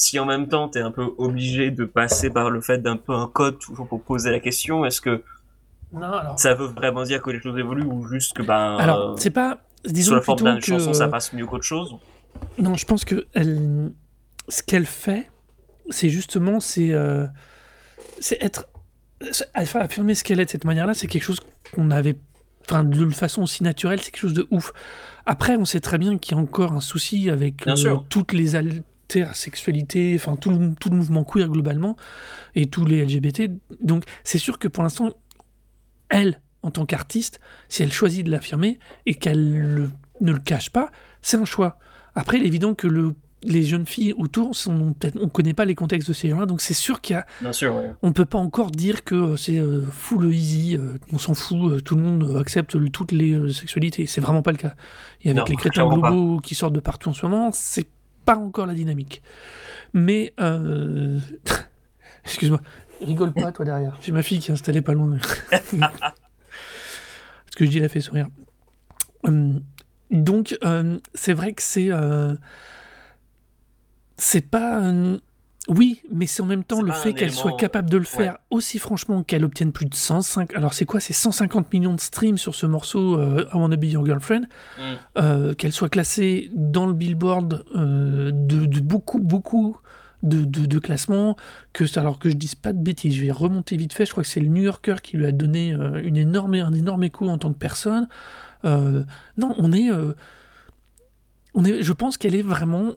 si en même temps, tu es un peu obligé de passer par le fait d'un peu un code toujours pour poser la question, est-ce que Non, alors. ça veut vraiment dire que les choses évoluent ou juste que ben Alors, euh, c'est pas. sur Disons la forme d'une que. chanson ça passe mieux qu'autre chose? Non, je pense que elle, ce qu'elle fait, c'est justement, c'est, euh, c'est être, enfin, affirmer ce qu'elle est de cette manière-là, c'est quelque chose qu'on avait, enfin, de façon aussi naturelle, c'est quelque chose de ouf. Après, on sait très bien qu'il y a encore un souci avec euh, toutes les intersexualités, enfin, tout le, tout le mouvement queer globalement, et tous les LGBT. Donc, c'est sûr que pour l'instant, elle, en tant qu'artiste, si elle choisit de l'affirmer et qu'elle le- ne le cache pas, c'est un choix. Après, il est évident que le, les jeunes filles autour, sont, on ne connaît pas les contextes de ces gens-là, donc c'est sûr qu'il y a, bien sûr ouais. on peut pas encore dire que euh, c'est euh, full easy, euh, on s'en fout, euh, tout le monde accepte le- toutes les sexualités. C'est vraiment pas le cas. Et avec Non, les crétins globaux qui sortent de partout en ce moment, c'est pas encore la dynamique. Mais, euh... excuse-moi, rigole pas toi derrière. J'ai ma fille qui est installée pas loin. Ce que je dis, elle a fait sourire. Hum, donc, euh, c'est vrai que c'est. euh, c'est pas. Oui, mais c'est en même temps le fait qu'elle soit capable de le ouais. faire aussi franchement, qu'elle obtienne plus de 105. Alors, c'est quoi C'est 150 millions de streams sur ce morceau euh, I Wanna Be Your Girlfriend. Mm. Euh, qu'elle soit classée dans le billboard euh, de, de beaucoup, beaucoup de, de, de classements. Que, alors que je dise pas de bêtises, je vais remonter vite fait. Je crois que c'est le New Yorker qui lui a donné une énorme, un énorme écho en tant que personne. Non, on est, on est. Je pense qu'elle est vraiment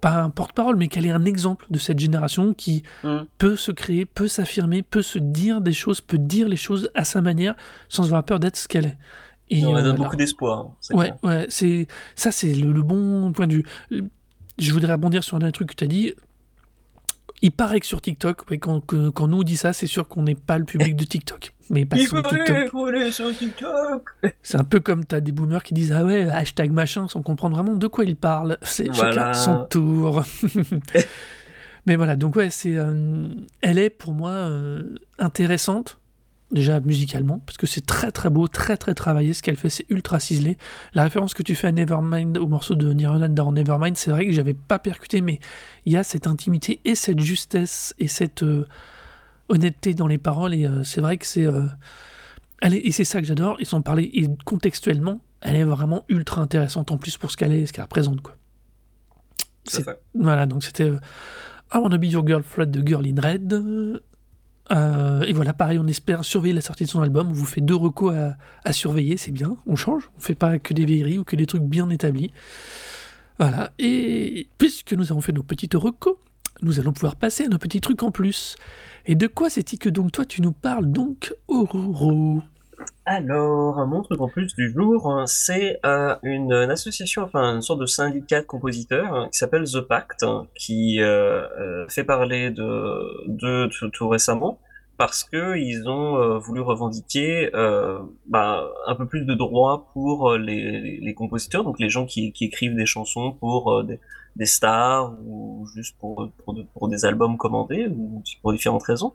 pas un porte-parole, mais qu'elle est un exemple de cette génération qui Mm. peut se créer, peut s'affirmer, peut se dire des choses, peut dire les choses à sa manière sans avoir peur d'être ce qu'elle est. Et, on euh, donne beaucoup d'espoir hein, Ouais, clair. ouais, c'est ça, c'est le, le bon point de vue. Je voudrais rebondir sur un dernier truc que tu as dit. Il paraît que sur TikTok, quand, que- quand nous on dit ça, c'est sûr qu'on n'est pas le public de TikTok. Mais pas sur TikTok. C'est un peu comme tu as des boomers qui disent Ah ouais, hashtag machin, sans comprendre vraiment de quoi ils parlent. C'est chacun son tour. Mais voilà, donc ouais, c'est, euh, elle est pour moi euh, intéressante, déjà musicalement, parce que c'est très très beau, très très travaillé. Ce qu'elle fait, c'est ultra ciselé. La référence que tu fais à Nevermind, au morceau de Nirvana dans Nevermind, c'est vrai que j'avais pas percuté, mais il y a cette intimité et cette justesse et cette euh, honnêteté dans les paroles, et euh, c'est vrai que c'est. euh, elle est- et c'est ça que j'adore, et sans parler, et contextuellement, elle est vraiment ultra intéressante en plus pour ce qu'elle est, ce qu'elle représente, quoi. Fait. Voilà, donc c'était euh, I Wanna Be Your Girlfriend de Girl in Red. Euh, et voilà, pareil, on espère surveiller la sortie de son album. On vous fait deux recos à, surveiller, c'est bien, on change. On fait pas que des vieilleries ou que des trucs bien établis. Voilà, et puisque nous avons fait nos petites recos, nous allons pouvoir passer à nos petits trucs en plus. Et de quoi c'est-il que donc toi tu nous parles donc, Auroro Alors, mon truc en plus du jour, hein, c'est euh, une, association, enfin une sorte de syndicat de compositeurs hein, qui s'appelle The Pact, hein, qui euh, euh, fait parler de, de tout, récemment parce que ils ont voulu revendiquer bah, un peu plus de droits pour les, les, compositeurs, donc les gens qui, qui écrivent des chansons pour des, des stars ou juste pour, pour, pour des albums commandés ou pour différentes raisons.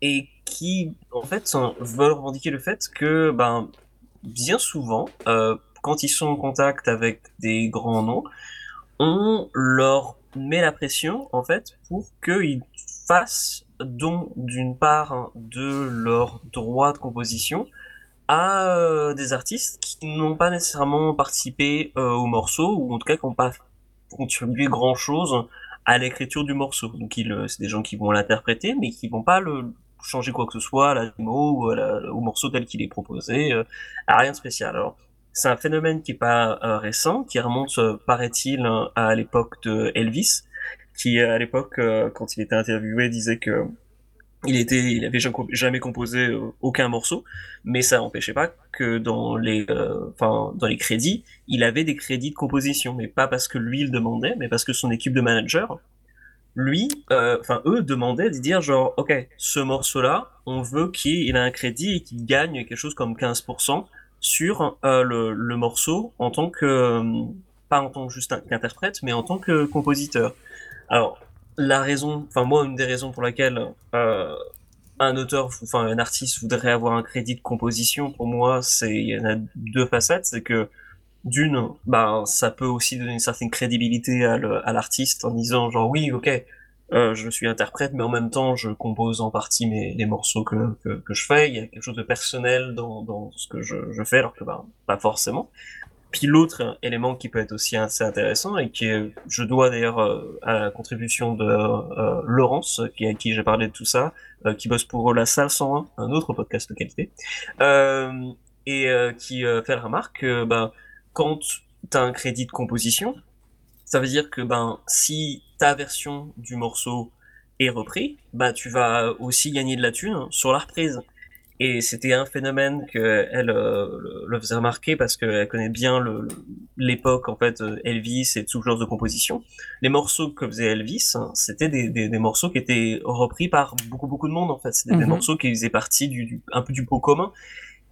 Et qui, en fait, veulent revendiquer le fait que, ben, bien souvent, euh, quand ils sont en contact avec des grands noms, on leur met la pression, en fait, pour qu'ils fassent don d'une part de leurs droits de composition à euh, des artistes qui n'ont pas nécessairement participé euh, au morceau, ou en tout cas qui n'ont pas contribué grand-chose à l'écriture du morceau. Donc ils, c'est des gens qui vont l'interpréter, mais qui vont pas le changer quoi que ce soit à la démo ou à la- au morceau tel qu'il est proposé, euh, rien de spécial. Alors c'est un phénomène qui est pas euh, récent, qui remonte, euh, paraît-il, hein, à l'époque de Elvis, qui à l'époque, euh, quand il était interviewé, disait que il était, il avait jamais comp- jamais composé euh, aucun morceau, mais ça n'empêchait pas que dans les, euh, enfin, dans les crédits, il avait des crédits de composition, mais pas parce que lui le demandait, mais parce que son équipe de managers, lui, euh, enfin eux demandaient de dire genre, ok, ce morceau-là, on veut qu'il ait un crédit et qu'il gagne quelque chose comme 15% sur euh, le, morceau en tant que, euh, pas en tant que juste qu'interprète, mais en tant que compositeur. Alors, la raison, enfin moi, une des raisons pour laquelle un auteur, enfin un artiste voudrait avoir un crédit de composition, pour moi, c'est il y en a deux facettes, c'est que d'une, bah ça peut aussi donner une certaine crédibilité à l'artiste en disant genre oui, ok, euh, je suis interprète, mais en même temps je compose en partie mes les morceaux que, que je fais. Il y a quelque chose de personnel dans ce que je fais, alors que bah pas forcément. Puis l'autre élément qui peut être aussi assez intéressant et qui est, je dois d'ailleurs euh, à la contribution de euh, Laurence, qui, à qui j'ai parlé de tout ça, qui bosse pour la salle 101, un autre podcast de qualité, et qui fait la remarque que ben, quand tu as un crédit de composition, ça veut dire que ben, si ta version du morceau est repris, bah, tu vas aussi gagner de la thune sur la reprise. Et c'était un phénomène que elle euh, le- faisait remarquer parce qu'elle connaît bien l'époque en fait euh, Elvis et tout genre de composition. Les morceaux que faisait Elvis, c'était des, des, des morceaux qui étaient repris par beaucoup beaucoup de monde en fait. C'était des Mhm. morceaux qui faisaient partie du, du- un peu du pot commun.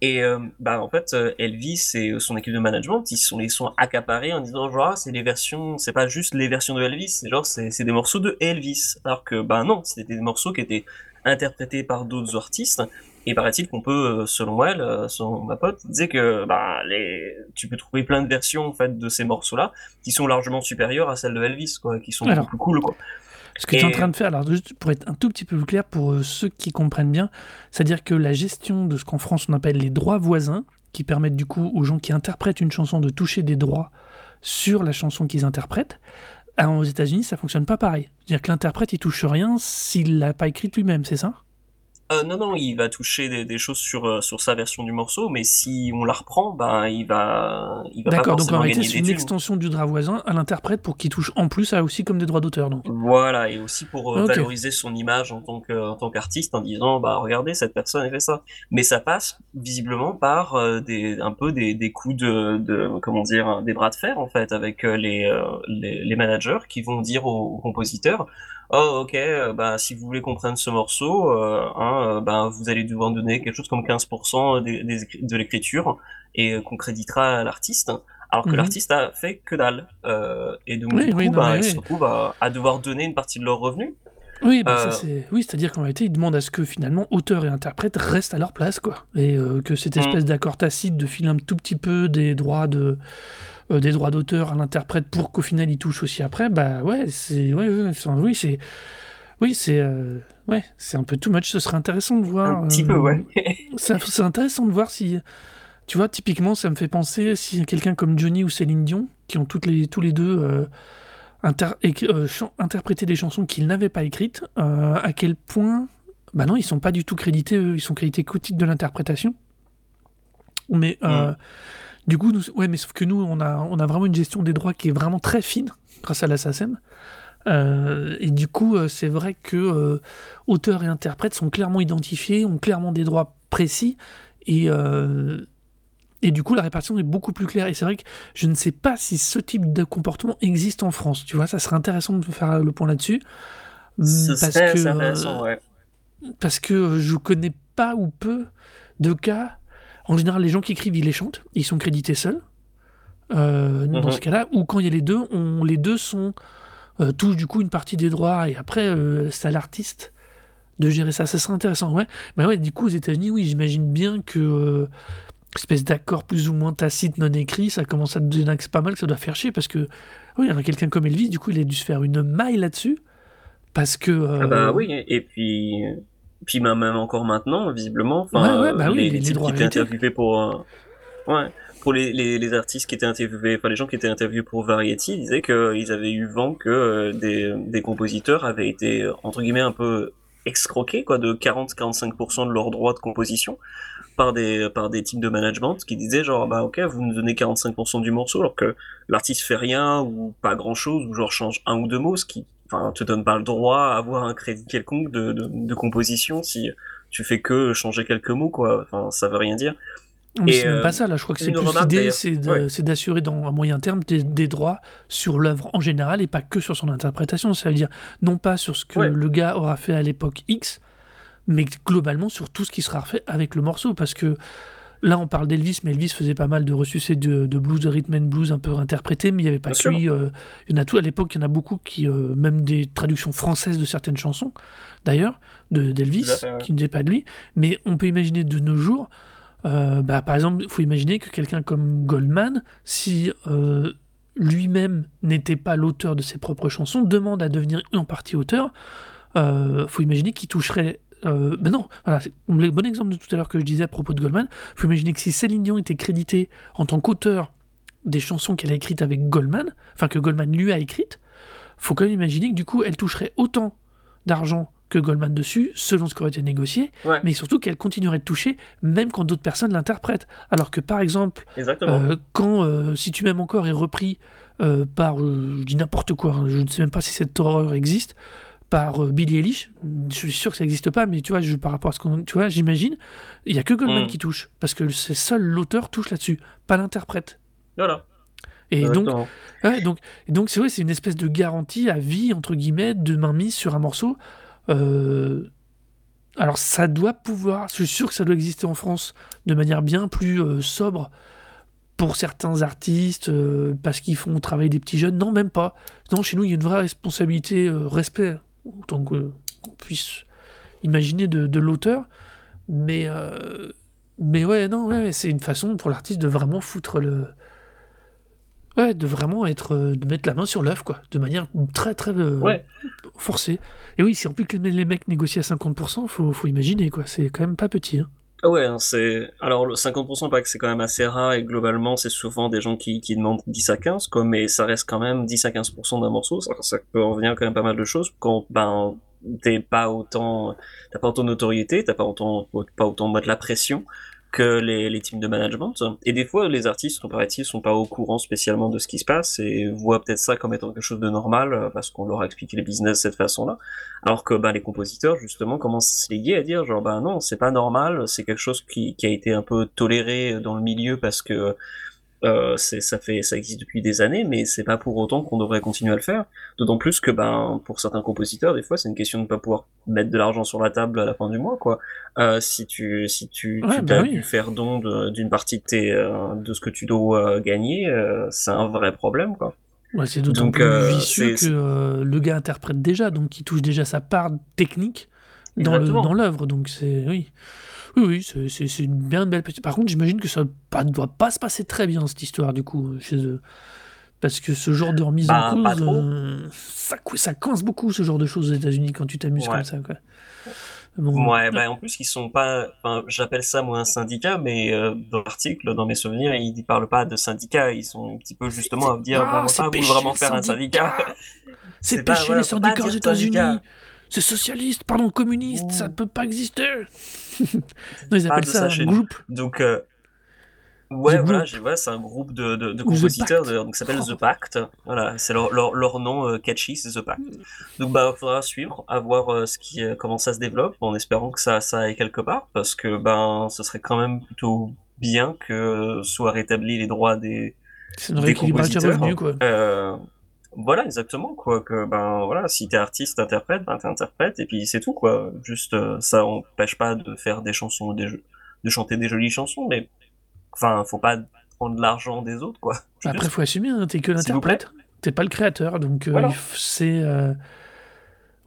Et euh, bah en fait euh, Elvis et son équipe de management ils sont les sont accaparés en disant genre ah, c'est les versions c'est pas juste les versions de Elvis c'est genre c'est c'est des morceaux de Elvis alors que bah non c'était des morceaux qui étaient interprétés par d'autres artistes et paraît-il qu'on peut euh, selon elle euh, selon ma pote disait que bah les tu peux trouver plein de versions en fait de ces morceaux là qui sont largement supérieures à celles de Elvis quoi qui sont Alors. beaucoup plus cool quoi Ce que tu es en train de faire, alors juste pour être un tout petit peu plus clair pour euh, ceux qui comprennent bien, c'est-à-dire que la gestion de ce qu'en France on appelle les droits voisins, qui permettent du coup aux gens qui interprètent une chanson de toucher des droits sur la chanson qu'ils interprètent, ah, aux États-Unis ça fonctionne pas pareil. C'est-à-dire que l'interprète il touche rien s'il l'a pas écrite lui-même, c'est ça? Euh, non, non, il va toucher des, des choses sur, euh, sur sa version du morceau, mais si on la reprend, ben, il va, il va pas D'accord, donc en réalité c'est une extension du droit voisin à l'interprète pour qu'il touche en plus à aussi comme des droits d'auteur. Donc. Voilà, et aussi pour euh, valoriser son image en tant que, en tant qu'artiste en disant, bah, regardez, cette personne a fait ça. Mais ça passe visiblement par euh, des, un peu des, des coups de, de, comment dire, des bras de fer, en fait, avec les, les, les managers qui vont dire aux, aux compositeurs, oh, ok, euh, bah, si vous voulez qu'on prenne ce morceau, euh, hein, euh, bah, vous allez devoir donner quelque chose comme 15% des, des écri- de l'écriture et euh, qu'on créditera à l'artiste. Alors que Mhm. l'artiste a fait que dalle. Et donc, Oui, du oui, coup, non, bah, mais ils oui. se retrouvent à, à devoir donner une partie de leurs revenus. Oui, ça, c'est... oui, c'est-à-dire qu'en réalité, ils demandent à ce que finalement auteur et interprète restent à leur place, quoi. Et que cette Mm. espèce d'accord tacite de filer un tout petit peu des droits de euh, des droits d'auteur à l'interprète pour qu'au final il touche aussi après, bah ouais, c'est ouais, oui, c'est oui, c'est euh, ouais, c'est un peu too much. Ce serait intéressant de voir. Un petit peu, euh, ouais. c'est c'est intéressant de voir si, tu vois, typiquement, ça me fait penser si quelqu'un comme Johnny ou Céline Dion, qui ont toutes les, tous les deux euh, inter- euh, des chansons qu'ils n'avaient pas écrites, euh, à quel point, bah non, ils sont pas du tout crédités, eux, ils sont crédités qu'au titre de l'interprétation. Mais euh, du coup, nous, ouais, mais sauf que nous, on a, on a vraiment une gestion des droits qui est vraiment très fine grâce à la SACEM. Euh, et du coup, euh, c'est vrai que euh, auteurs et interprètes sont clairement identifiés, ont clairement des droits précis, et, euh, et du coup, la répartition est beaucoup plus claire. Et c'est vrai que je ne sais pas si ce type de comportement existe en France. Tu vois, ça serait intéressant de faire le point là-dessus. Ce Parce que, ouais. parce que je connais pas ou peu de cas. En général, les gens qui écrivent, ils les chantent, ils sont crédités seuls. Euh, Dans Mhm. ce cas-là, ou quand il y a les deux, on, les deux sont euh, touchent du coup une partie des droits et après euh, c'est à l'artiste de gérer ça. Ça serait intéressant, ouais. Mais ouais, du coup aux États-Unis, oui, j'imagine bien que espèce d'accord plus ou moins tacite, non écrit, ça commence à donner pas mal, que ça doit faire chier parce que oui, il y en a quelqu'un comme Elvis, du coup, il a dû se faire une maille là-dessus parce que. Ah bah oui, et puis, puis même encore maintenant, visiblement, Ouais, enfin, ouais, bah oui, les, les- les types qui étaient interviewés pour, euh, ouais, pour les, les, les artistes qui étaient interviewés, enfin les gens qui étaient interviewés pour Variety disaient qu'ils avaient eu vent que euh, des, des compositeurs avaient été euh, entre guillemets un peu escroqués quoi, de 40-45% de leurs droits de composition par des par des types de management qui disaient genre bah ok vous nous donnez 45% du morceau alors que l'artiste fait rien ou pas grand chose ou genre change un ou deux mots ce qui enfin te donne pas le droit à avoir un crédit quelconque de, de, de composition si tu fais que changer quelques mots quoi enfin ça veut rien dire c'est même euh, pas ça, là. Je crois que c'est plus l'idée, c'est Ouais. d'assurer dans un moyen terme des, des droits sur l'œuvre en général et pas que sur son interprétation. Ça veut dire non pas sur ce que Ouais. le gars aura fait à l'époque X, mais globalement sur tout ce qui sera refait avec le morceau. Parce que là, on parle d'Elvis, mais Elvis faisait pas mal de ressucés de, de blues, de rhythm and blues un peu interprétés, mais il n'y avait pas Bien que sûr. lui. euh, il y en a tout. À l'époque, il y en a beaucoup qui, euh, même des traductions françaises de certaines chansons, d'ailleurs, de- d'Elvis, ouais. qui ne disaient pas de lui. Mais on peut imaginer de nos jours. Euh, bah, par exemple, il faut imaginer que quelqu'un comme Goldman, si lui-même n'était pas l'auteur de ses propres chansons, demande à devenir en partie auteur, il faut imaginer qu'il toucherait... Euh, ben non, voilà, c'est le bon exemple de tout à l'heure que je disais à propos de Goldman, il faut imaginer que si Céline Dion était créditée en tant qu'auteur des chansons qu'elle a écrites avec Goldman, enfin que Goldman lui a écrites, faut quand même imaginer que du coup elle toucherait autant d'argent que Goldman dessus, selon ce qui aurait été négocié, Ouais. mais surtout qu'elle continuerait de toucher même quand d'autres personnes l'interprètent. Alors que par exemple, euh, quand euh, Si tu m'aimes encore est repris euh, par, je dis n'importe quoi, hein, je ne sais même pas si cette horreur existe, par euh, Billie Eilish, je suis sûr que ça n'existe pas, mais tu vois, je, par rapport à ce qu'on, tu vois, j'imagine, il y a que Goldman Mm. qui touche, parce que c'est seul l'auteur touche là-dessus, pas l'interprète. voilà Et donc. Ouais, donc, donc c'est vrai, c'est une espèce de garantie à vie, entre guillemets, de mainmise sur un morceau. Euh, alors ça doit pouvoir, je suis sûr que ça doit exister en France de manière bien plus euh, sobre pour certains artistes, euh, parce qu'ils font travailler des petits jeunes. Non, même pas. Non, chez nous, il y a une vraie responsabilité, euh, respect, autant qu'on puisse imaginer de, de l'auteur. Mais, euh, mais ouais, non, ouais, c'est une façon pour l'artiste de vraiment foutre le, Ouais, de vraiment être, euh, de mettre la main sur l'œuf, quoi, de manière très très euh, Ouais. forcée. Et oui, si en plus que les mecs négocient à 50%, faut, faut imaginer, quoi, c'est quand même pas petit. Hein. Ah ouais, hein, c'est. Alors, le 50%, pas que c'est quand même assez rare, et globalement, c'est souvent des gens qui, demandent 10 à 15, quoi, mais ça reste quand même 10 à 15% d'un morceau, ça, ça peut en venir quand même pas mal de choses, quand, ben, t'es pas autant, t'as pas autant de notoriété, t'as pas autant, pas autant de la pression que les, teams de management. Et des fois, les artistes, comparatifs, sont pas au courant spécialement de ce qui se passe et voient peut-être ça comme étant quelque chose de normal euh, parce qu'on leur a expliqué les business de cette façon-là. Alors que bah, les compositeurs, justement, commencent à se léguer à dire genre, bah non, c'est pas normal, c'est quelque chose qui a été un peu toléré dans le milieu parce que euh, ça fait, ça existe depuis des années, mais c'est pas pour autant qu'on devrait continuer à le faire. D'autant plus que, ben, pour certains compositeurs, des fois, c'est une question de pas pouvoir mettre de l'argent sur la table à la fin du mois, quoi. Euh, si tu, si tu, Ouais, tu bah t'as oui. dû faire don d'une partie de tes, euh, de ce que tu dois gagner, c'est un vrai problème, quoi. Ouais, c'est d'autant plus vicieux que le gars interprète déjà, donc il touche déjà sa part technique dans l'œuvre, donc c'est oui. Oui, oui, c'est- une bien belle petite. Par contre, j'imagine que ça ne doit pas se passer très bien cette histoire du coup chez eux, parce que ce genre de remise Bah, en pas cause, euh, ça, ça coince beaucoup ce genre de choses aux États-Unis quand tu t'amuses Ouais. comme ça, quoi. Bon, Ouais, bah en plus ils sont pas, enfin j'appelle ça moi un syndicat, mais euh, dans l'article, dans mes souvenirs, ils ne parlent pas de syndicat, ils sont un petit peu justement à me dire, Ah, ah, vous péché, vraiment le faire un syndicat. C'est pas- péché voilà, les pas syndicats aux États-Unis. C'est socialiste, pardon, communiste, ça ne peut pas exister. Non, ils appellent ça un groupe. Donc euh, ouais, voilà, c'est un groupe de, de, compositeurs, de, donc s'appelle Oh. The Pact. Voilà, c'est leur, leur, leur nom euh, catchy, c'est The Pact. Donc bah faudra suivre, à voir euh, ce qui, comment ça se développe, en espérant que ça, ça aille quelque part, parce que ben ce serait quand même plutôt bien que soient rétablis les droits des C'est un des compositeurs. quoi. Voilà, exactement, quoi. Que, ben, voilà, si t'es artiste, t'interprètes, ben, t'interprètes, et puis c'est tout, quoi. Juste, euh, ça empêche pas de faire des chansons, des jeux, de chanter des jolies chansons, mais, enfin, faut pas prendre l'argent des autres, quoi. Après, faut assumer, hein, t'es que l'interprète. T'es pas le créateur, donc euh, Voilà. c'est. euh,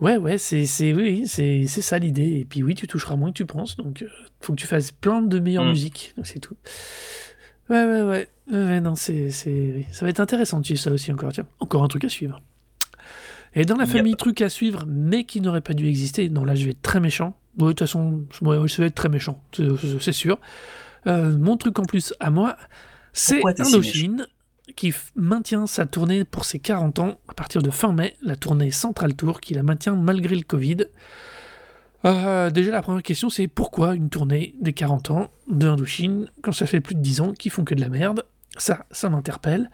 Ouais, ouais, c'est c'est oui, c'est c'est ça l'idée et puis oui, tu toucheras moins que tu penses donc faut que tu fasses plein de meilleures Mmh. musiques, donc c'est tout. Ouais, ouais, ouais. Ouais, non, c'est ça va être intéressant de suivre ça aussi encore, tiens, encore un truc à suivre. Et dans la Yep. famille trucs à suivre, mais qui n'aurait pas dû exister, non là je vais être très méchant. De toute façon, je vais être très méchant, c'est sûr. Heu, mon truc en plus à moi, c'est si? Indochine qui maintient sa tournée pour ses 40 ans à partir de fin mai, la tournée Central Tour qui la maintient malgré le Covid. Heu, déjà la première question c'est pourquoi une tournée des 40 ans de Indochine quand ça fait plus de 10 ans qu'ils font que de la merde? Ça, ça m'interpelle.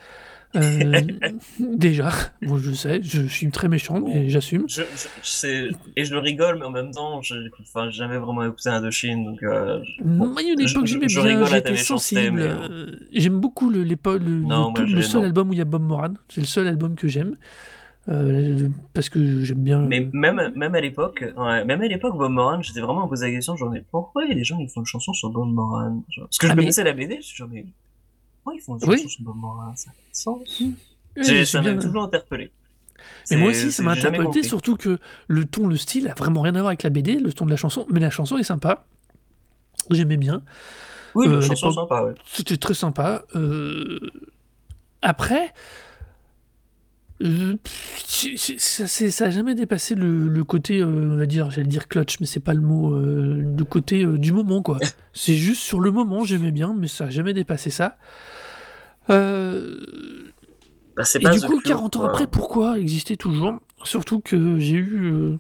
Heu, déjà, bon je sais, je suis très méchant mais j'assume. Je, je, et je le rigole, mais en même temps, je, j'ai jamais vraiment écouté Indochine, donc. Euh, je- bon, Moi, il y a une je- époque, je- j'aimais je bien, j'étais sensible. euh, J'aime beaucoup le, Non, le seul non. album où il y a Bob Moran. C'est le seul album que j'aime. Euh, parce que j'aime bien. Mais même, même à l'époque, ouais, même à l'époque, Bob Moran, j'étais vraiment poser la question, genre, mais pourquoi les gens ils font une chanson sur Bob Moran? Genre, Parce que je Ah, mais- connaissais la BD, je genre, mais pourquoi ils font une Oui. chanson sur Bob Moran Ça pas je ça m'a bien- toujours interpellé. Mais moi aussi, ça m'a interpellé, surtout que le ton, le style a vraiment rien à voir avec la BD, le ton de la chanson, mais la chanson est sympa. J'aimais bien. Oui, euh, la chanson l'époque- sympa, ouais. C'était très sympa. Euh, Après, euh, ça ça a jamais dépassé le, le côté, euh, on va dire, j'allais dire clutch, mais c'est pas le mot, euh, le côté euh, du moment, quoi. C'est juste sur le moment, j'aimais bien, mais ça a jamais dépassé ça. Euh, Bah, et pas du coup, Cure, 40 ans après, pourquoi exister toujours? Surtout que j'ai eu euh,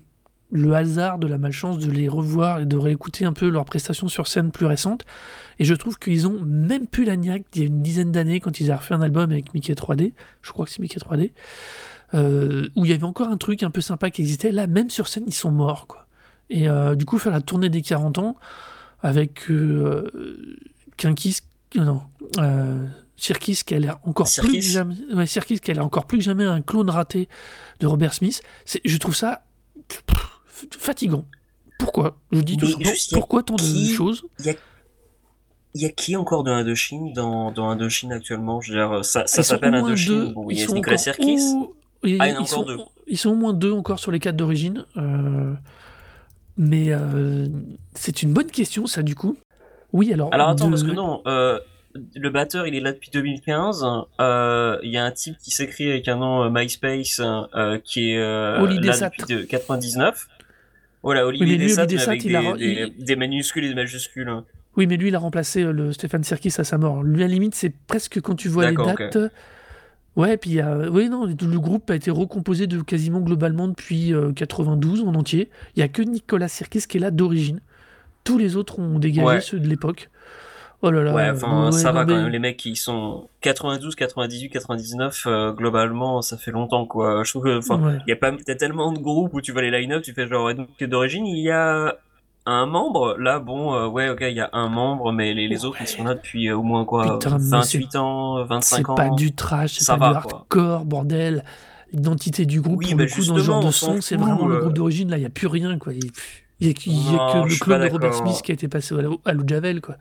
le hasard de la malchance de les revoir et de réécouter un peu leurs prestations sur scène plus récentes. Et je trouve qu'ils ont même plus la niaque d'il y a une dizaine d'années quand ils ont refait un album avec Mickey 3D. Je crois que c'est Mickey 3D. euh, où il y avait encore un truc un peu sympa qui existait. Là, même sur scène, ils sont morts. Quoi. Et du coup, faire la tournée des 40 ans avec Kinkis, non, Sirkis qui a l'air encore plus que jamais, ouais, a l'air encore plus que jamais un clone raté de Robert Smith. C'est, je trouve ça pff, fatigant. Pourquoi? Je dis tout simplement, pourquoi tant de choses? Il y a qui encore de Indochine dans, dans Indochine actuellement? Je veux dire, ça, ça s'appelle Indochine. Bon, Ils il y a sont Nicolas au- oui, Ah, il y en a ils encore sont- deux. Ils sont au moins deux encore sur les quatre d'origine. euh, Mais euh, c'est une bonne question, ça, du coup. Oui, alors. Alors attends, parce que non, euh, le batteur il est là depuis 2015. euh, Il y a un type qui s'écrit avec un nom euh, MySpace euh, qui est euh, là depuis de 99. Voilà, Olivier Oui, avec des, a re- des, il- des minuscules et des majuscules. Oui, mais lui, il a remplacé le Stéphane Sirkis à sa mort. Lui, à la limite, c'est presque quand tu vois les dates. Ouais, puis il y a- oui, non, le groupe a été recomposé de quasiment globalement depuis euh, 92 en entier. Il y a que Nicolas Sirkis qui est là d'origine. Tous les autres ont dégagé Ouais. ceux de l'époque. Oh là là. Ouais, enfin, ça va quand même. Les mecs qui sont 92, 98, 99, euh, globalement, ça fait longtemps, quoi. Je trouve que, enfin, Ouais. il y a pas, t'as tellement de groupes où tu vois les line-up, tu fais genre, d'origine, il y a un membre. Là, bon, euh, ouais, ok, il y a un membre, mais les, les autres, ils sont là depuis euh, au moins, quoi, Putain, mais 28 ans, C'est 25 ans. pas du trash, c'est pas va, du quoi. hardcore, bordel. L'identité du groupe, Oui, pour bah, le coup, dans ce genre de son, c'est vraiment le euh. groupe d'origine. Là, il n'y a plus rien, quoi. Il il y a, y a que le clone de Robert. Smith qui a été passé à Lou Javel, quoi.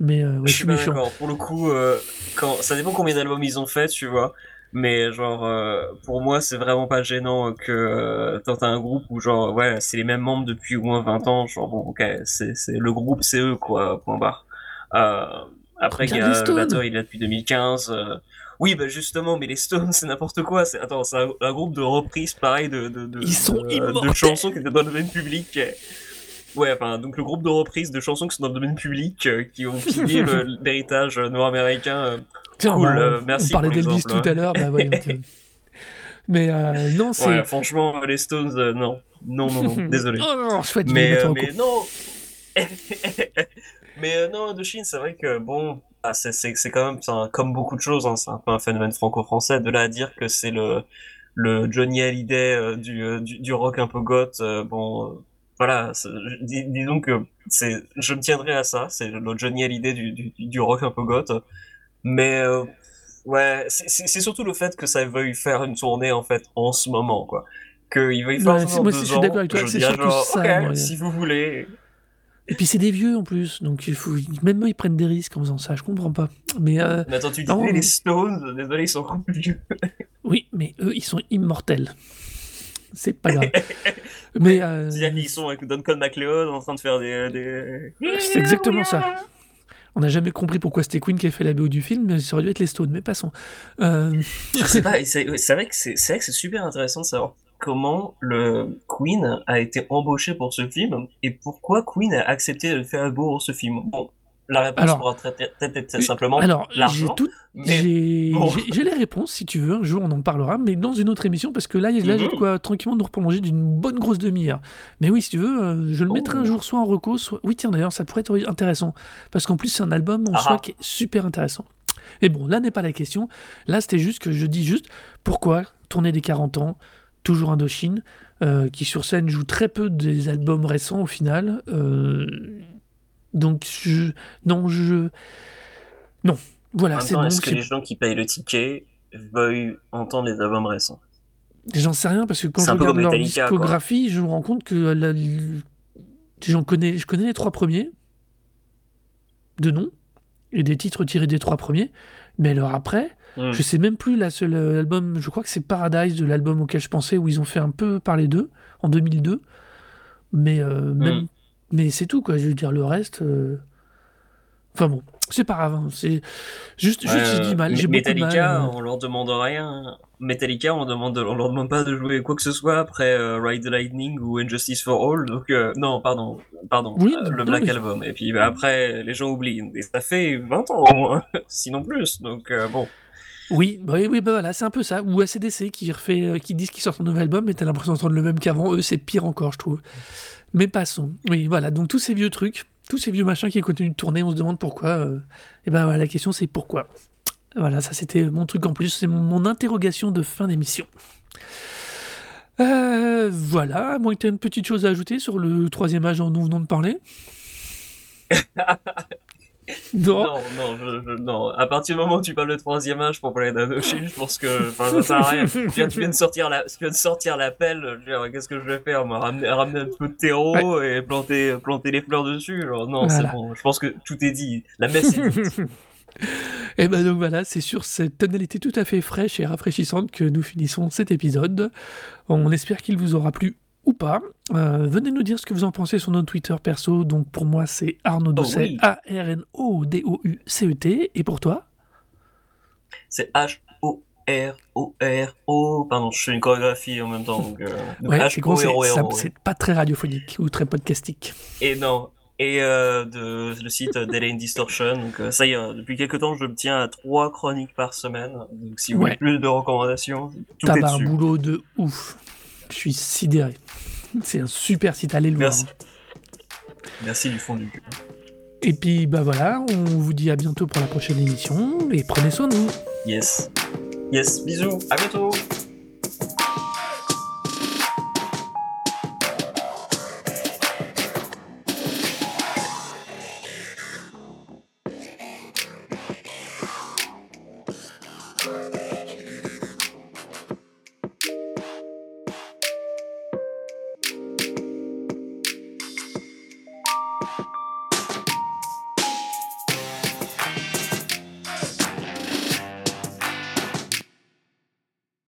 Mais euh, ouais, je suis méfiant. Pour le coup, euh, quand ça dépend combien d'albums ils ont fait, tu vois. Mais genre, euh, pour moi, c'est vraiment pas gênant que euh, t'as un groupe où genre, ouais, c'est les mêmes membres depuis au moins 20 ans. Genre, bon, ok, c'est c'est le groupe, c'est eux, quoi. Point barre. Euh, après, il y a le batteur, il est là depuis 2015. euh, Oui, bah justement, mais les Stones, c'est n'importe quoi. C'est attends, c'est un, un groupe de reprises, pareil, de de de, Ils sont de, de chansons qui étaient dans le domaine public. Ouais, enfin, donc le groupe de reprises de chansons qui sont dans le domaine public, euh, qui ont pillé l'héritage euh, nord-américain. euh, Cool, bah, euh, merci On parlait d'Elvis tout à hein. l'heure, bah ouais. Mais euh, non, c'est. Ouais, franchement, les Stones, euh, non. Non, non, non, désolé. Oh non, vais mais, mais non Mais non, Indochine, c'est vrai que, bon, ah, c'est quand même, un- comme beaucoup de choses, hein, c'est un peu un phénomène franco-français, de là à dire que c'est le, le Johnny Hallyday du, du, du rock un peu goth, bon, voilà, dis- disons que c'est, je me tiendrai à ça, c'est le Johnny Hallyday du, du, du rock un peu goth, mais euh, ouais, c'est- surtout le fait que ça veuille faire une tournée, en fait, en ce moment, quoi. Qu'il veuille faire Ouais, moi deux aussi, je suis ans, d'accord avec toi, c'est surtout genre, ça, moi. si vous voulez. Et puis c'est des vieux en plus, donc il faut. Même eux, ils prennent des risques en faisant ça, je comprends pas. Mais euh, Mais attends, tu Non, disais mais- les Stones, désolé, ils sont encore plus vieux. oui, mais eux, ils sont immortels. C'est pas grave. Mais euh, qu'ils sont avec Duncan MacLeod en train de faire des. des... c'est exactement ça. On n'a jamais compris pourquoi c'était Queen qui a fait la BO du film, mais ça aurait dû être les Stones, mais passons. Euh, Je sais pas, c'est c'est vrai que c'est c'est vrai que c'est super intéressant de savoir comment le Queen a été embauché pour ce film et pourquoi Queen a accepté de faire pour ce film. Bon, la réponse Alors- pourra peut-être être simplement Alors, j'ai l'argent. bon. les réponses, si tu veux, un jour on en parlera, mais dans une autre émission, parce que là, là j'ai de Mhm. quoi tranquillement nous prolonger d'une bonne grosse demi-heure. Mais oui, si tu veux, euh, je le Oh. mettrai un jour soit en reco, soit... Oui, tiens, d'ailleurs, ça pourrait être intéressant, parce qu'en plus, c'est un album en Ah soi qui est super intéressant. Mais bon, là n'est pas la question. Là, c'était juste que je dis juste pourquoi tourner des 40 ans, toujours Indochine, euh, qui sur scène joue très peu des albums récents au final. euh, donc, je... non, je. Non. Voilà, c'est bon. est-ce que les gens qui payent le ticket veuillent entendre les albums récents? J'en sais rien parce que quand je regarde leur quoi. discographie, je me rends compte que la- j'en connais, je connais les trois premiers de nom et des titres tirés des trois premiers, mais alors après, Hmm. je sais même plus la seule album. Je crois que c'est Paradise de l'album auquel je pensais où ils ont fait un peu parler d'eux en 2002, mais euh, même, Mm. Mais c'est tout quoi. Je veux dire le reste. euh, Enfin bon, c'est pas grave. hein, C'est juste, juste Ouais, mal. euh, J'ai beaucoup de Metallica, mal. euh. on leur demande rien. Metallica, on demande, on leur demande pas de jouer quoi que ce soit après euh, Ride the Lightning ou Injustice for All. Donc euh, non, pardon, pardon, Oui, euh, le Black Album. Et puis bah, après, les gens oublient. Et ça fait 20 ans au moins, sinon plus. Donc bon. Oui, bah oui, oui, bah voilà, c'est un peu ça. Ou ACDC qui refait, qui disent qu'ils sortent un nouvel album, mais t'as l'impression d'entendre le même qu'avant. Eux, c'est pire encore, je trouve. Mais passons. Oui, voilà. Donc tous ces vieux trucs, tous ces vieux machins qui continuent de tourner, on se demande pourquoi. et ben voilà, la question c'est pourquoi. Voilà, ça c'était mon truc en plus, c'est mon, mon interrogation de fin d'émission. Euh, voilà, à moins que tu aies une petite chose à ajouter sur le troisième âge dont nous venons de parler? non. Non, non, je, je- non. À partir du moment où tu parles de troisième âge pour parler d'Indochine, je pense que enfin, ça sert à rien. Tu viens, tu viens de sortir la, tu viens de sortir veux dire, Qu'est-ce que je vais faire? Moi ramener, ramener un peu de terreau et planter, planter les fleurs dessus. Genre, non, Voilà. c'est bon. Je pense que tout est dit. La messe est dite. Et ben donc voilà, c'est sur cette tonalité tout à fait fraîche et rafraîchissante que nous finissons cet épisode. On espère qu'il vous aura plu ou pas. Euh, venez nous dire ce que vous en pensez sur notre Twitter perso. Donc pour moi, c'est Arnaud Doucet, oui. A-R-N-O-D-O-U-C-E-T. Et pour toi? C'est H-O-R-O-R-O. Pardon, je fais une chorégraphie en même temps. Donc, euh, donc Ouais, c'est pas très radiophonique ou très podcastique. Et non. Et euh, de, le site Delay in Distortion. Donc, euh, ça y est, depuis quelques temps, je me tiens à trois chroniques par semaine. Donc, si vous Ouais. voulez plus de recommandations, tout T'as est un dessus. boulot de ouf. Je suis sidéré. C'est un super site, allez le voir. Merci. Merci du fond du cœur. Et puis bah voilà, on vous dit à bientôt pour la prochaine émission et prenez soin de vous. Yes. Yes, bisous, à bientôt